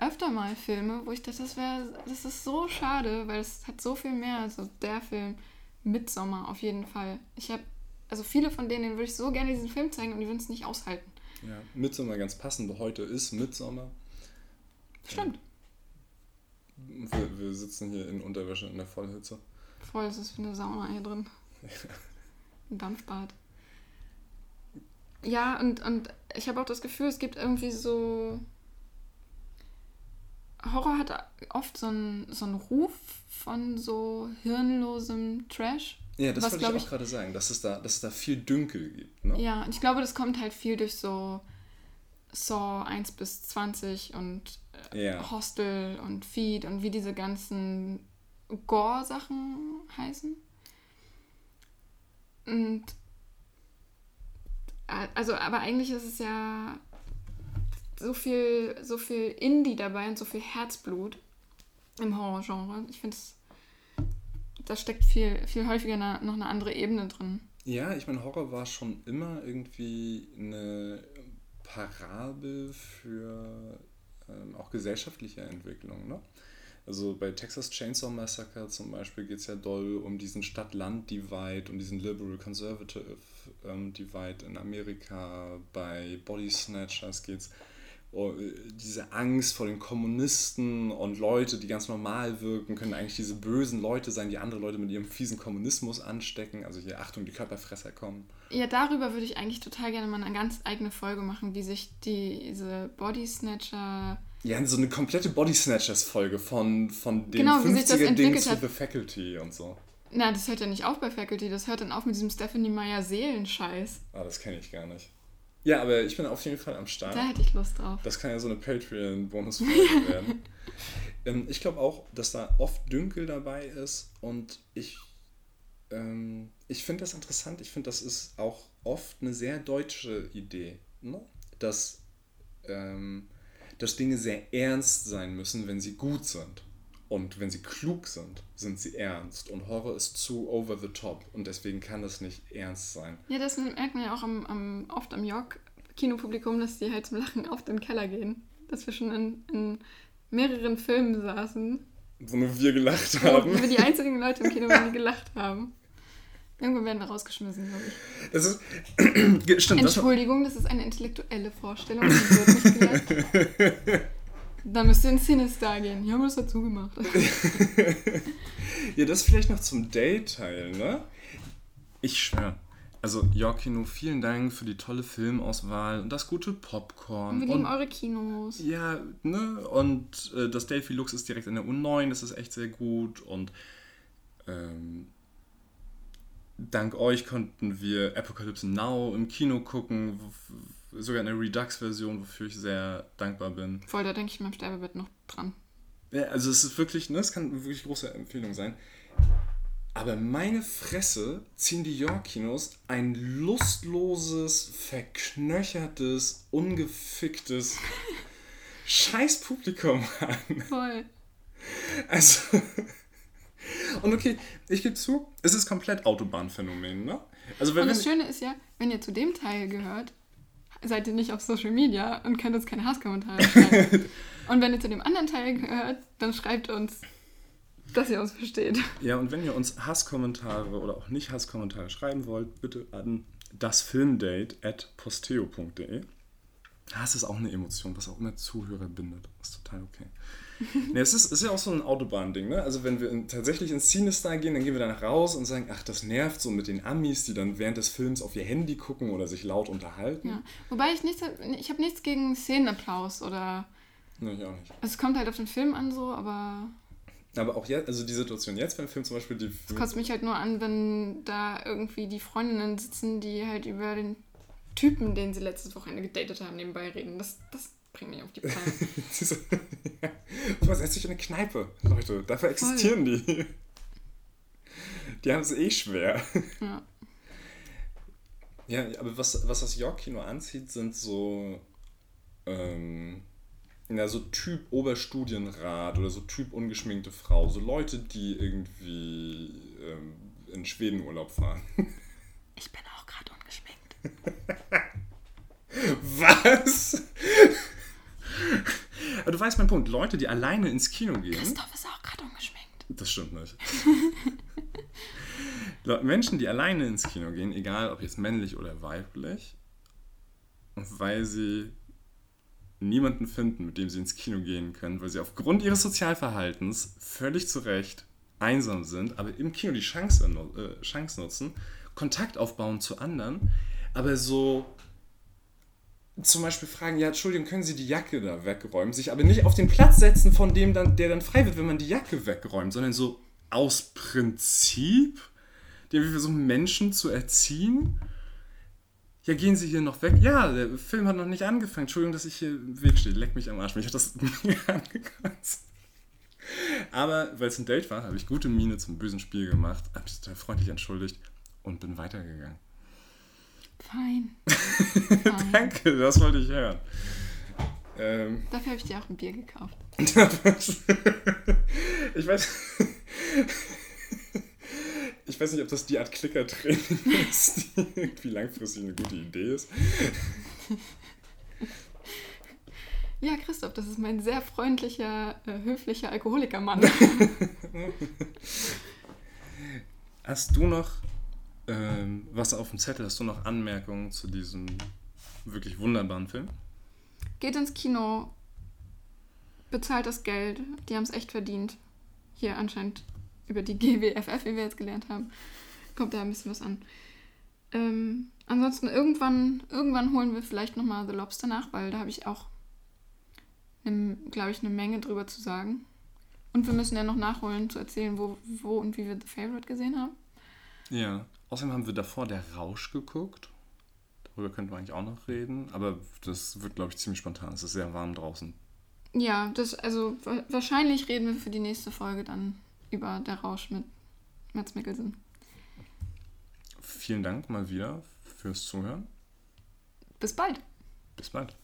A: öfter mal Filme, wo ich dachte, das wäre, das ist so schade, weil es hat so viel mehr. Also der Film Midsommer auf jeden Fall. Ich habe, also viele von denen würde ich so gerne diesen Film zeigen und die würden es nicht aushalten.
B: Ja, Midsommer ganz passend. Heute ist Midsommer. Stimmt. Wir, wir sitzen hier in Unterwäsche in der Vollhitze.
A: Voll, es ist wie eine Sauna hier drin. Ein Dampfbad. Ja, und, und ich habe auch das Gefühl, es gibt irgendwie so. Horror hat oft so einen, so einen Ruf von so hirnlosem Trash.
B: Ja, das
A: was,
B: wollte ich auch gerade sagen, dass es, da, dass es da viel Dünkel gibt. Ne?
A: Ja, und ich glaube, das kommt halt viel durch so Saw 1 bis 20 und äh,
B: Ja.
A: Hostel und Feed und wie diese ganzen Gore-Sachen heißen. Und äh, also, aber eigentlich ist es ja so viel, so viel Indie dabei und so viel Herzblut im Horrorgenre. Ich finde da steckt viel, viel häufiger noch eine andere Ebene drin.
B: Ja, ich meine, Horror war schon immer irgendwie eine Parabel für ähm, auch gesellschaftliche Entwicklung. Ne? Also bei Texas Chainsaw Massacre zum Beispiel geht es ja doll um diesen Stadt-Land-Divide, um diesen Liberal-Conservative ähm, in Amerika. Bei Body Snatchers geht es oh, äh, diese Angst vor den Kommunisten und Leute, die ganz normal wirken, können eigentlich diese bösen Leute sein, die andere Leute mit ihrem fiesen Kommunismus anstecken. Also hier, Achtung, die Körperfresser kommen.
A: Ja, darüber würde ich eigentlich total gerne mal eine ganz eigene Folge machen, wie sich diese Body Snatcher.
B: Ja, so eine komplette Body Snatchers-Folge von, von den
A: Genau, wie sich das
B: 50er-Dings
A: entwickelt
B: zu
A: hat.
B: The Faculty und so.
A: Na, das hört ja nicht auf bei Faculty, das hört dann auf mit diesem Stephanie Meyer Seelenscheiß.
B: Ah, das kenne ich gar nicht. Ja, aber ich bin auf jeden Fall am Start.
A: Da hätte ich Lust drauf.
B: Das kann ja so eine Patreon-Bonusfolge werden. Ähm, ich glaube auch, dass da oft Dünkel dabei ist und ich, ähm, ich finde das interessant. Ich finde, das ist auch oft eine sehr deutsche Idee, ne? dass, ähm, dass Dinge sehr ernst sein müssen, wenn sie gut sind. Und wenn sie klug sind, sind sie ernst. Und Horror ist zu over the top. Und deswegen kann das nicht ernst sein.
A: Ja, das merkt man ja auch am, am, oft am York-Kinopublikum, dass die halt zum Lachen auf den Keller gehen. Dass wir schon in, in mehreren Filmen saßen,
B: Wo nur wir gelacht
A: wo
B: haben.
A: wir die einzigen Leute im Kino waren, die gelacht haben. Irgendwann werden wir rausgeschmissen, glaube ich.
B: Das ist. Stimmt,
A: Entschuldigung, das ist eine intellektuelle Vorstellung, die wird nicht gelehrt. Dann müsst ihr in Sinister gehen. Hier haben wir das dazu gemacht.
B: Ja, das vielleicht noch zum Date-Teil, ne? Ich schwöre. Also, Yorkino, vielen Dank für die tolle Filmauswahl und das gute Popcorn.
A: Wir lieben
B: Und,
A: eure Kinos.
B: ja, ne? Und äh, das Delphi Lux ist direkt in der U9, das ist echt sehr gut. Und ähm, dank euch konnten wir Apocalypse Now im Kino gucken, sogar in der Redux-Version, wofür ich sehr dankbar bin.
A: Voll, da denke ich beim Sterbebett noch dran.
B: Ja, also es ist wirklich, ne, es kann eine wirklich große Empfehlung sein. Aber meine Fresse ziehen die York-Kinos ein lustloses, verknöchertes, ungeficktes Scheißpublikum an.
A: Voll.
B: Also. Und okay, ich gebe zu, es ist komplett Autobahnphänomen, ne? Also wenn
A: Und das Schöne ist ja, wenn ihr zu dem Teil gehört, seid ihr nicht auf Social Media und könnt uns keine Hasskommentare schreiben. und wenn ihr zu dem anderen Teil gehört, dann schreibt uns, dass ihr uns versteht.
B: Ja, und wenn ihr uns Hasskommentare oder auch nicht Hasskommentare schreiben wollt, bitte an dasfilmdate at posteo.de. Hass ist auch eine Emotion, was auch immer Zuhörer bindet. Das ist total okay. Nee, es ist, ist ja auch so ein Autobahn-Ding, ne? Also wenn wir in, tatsächlich ins Cinestar gehen, dann gehen wir danach raus und sagen, ach, das nervt so mit den Amis, die dann während des Films auf ihr Handy gucken oder sich laut unterhalten.
A: Ja. Wobei ich nichts, ich habe nichts gegen Szenenapplaus oder.
B: Nee, ich auch nicht.
A: Es kommt halt auf den Film an so, aber
B: Aber auch jetzt, also die Situation jetzt beim Film zum Beispiel, die.
A: es kotzt mich halt nur an, wenn da irgendwie die Freundinnen sitzen, die halt über den Typen, den sie letztes Wochenende gedatet haben, nebenbei reden. Das, das bringt mich auf die Palme.
B: Diese- ja. Was setzt sich in eine Kneipe, Leute? Dafür existieren die. Die haben es eh schwer.
A: ja.
B: Ja, aber was, was das York-Kino anzieht, sind so, ähm, ja, so Typ Oberstudienrat oder so Typ ungeschminkte Frau. So Leute, die irgendwie ähm, in Schweden Urlaub fahren.
A: Ich bin auch gerade ungeschminkt.
B: Was? Aber du weißt meinen Punkt. Leute, die alleine ins Kino gehen.
A: Christoph ist auch gerade ungeschminkt.
B: Das stimmt nicht. Menschen, die alleine ins Kino gehen, egal ob jetzt männlich oder weiblich, weil sie niemanden finden, mit dem sie ins Kino gehen können, weil sie aufgrund ihres Sozialverhaltens völlig zu Recht einsam sind, aber im Kino die Chance, äh, Chance nutzen, Kontakt aufbauen zu anderen, aber so zum Beispiel fragen, ja, Entschuldigung, können Sie die Jacke da wegräumen, sich aber nicht auf den Platz setzen, von dem dann, der dann frei wird, wenn man die Jacke wegräumt, sondern so aus Prinzip, die wir versuchen, Menschen zu erziehen. Ja, gehen Sie hier noch weg? Ja, der Film hat noch nicht angefangen. Entschuldigung, dass ich hier im Weg stehe. Leck mich am Arsch. Mich hat das mega angekotzt. Aber weil es ein Date war, habe ich gute Miene zum bösen Spiel gemacht, habe mich total freundlich entschuldigt und bin weitergegangen.
A: Fein.
B: Fein. Danke, das wollte ich hören.
A: Ähm, Dafür habe ich dir auch ein Bier gekauft.
B: ich weiß. Ich weiß nicht, ob das die Art Klicker-Training ist, die irgendwie langfristig eine gute Idee ist.
A: Ja, Christoph, das ist mein sehr freundlicher, äh, höflicher Alkoholikermann.
B: Hast du noch ähm, was auf dem Zettel? Hast du noch Anmerkungen zu diesem wirklich wunderbaren Film?
A: Geht ins Kino, bezahlt das Geld, die haben es echt verdient. Hier anscheinend über die GWFF, wie wir jetzt gelernt haben, kommt da ein bisschen was an. Ähm, ansonsten irgendwann, irgendwann holen wir vielleicht nochmal The Lobster nach, weil da habe ich auch, glaube ich, eine Menge drüber zu sagen. Und wir müssen ja noch nachholen, zu erzählen, wo, wo und wie wir The Favorite gesehen haben.
B: Ja, außerdem haben wir davor Der Rausch geguckt. Darüber könnten wir eigentlich auch noch reden, aber das wird, glaube ich, ziemlich spontan. Es ist sehr warm draußen.
A: Ja, das, also wahrscheinlich reden wir für die nächste Folge dann über Der Rausch mit Mats Mikkelsen.
B: Vielen Dank mal wieder fürs Zuhören.
A: Bis bald.
B: Bis bald.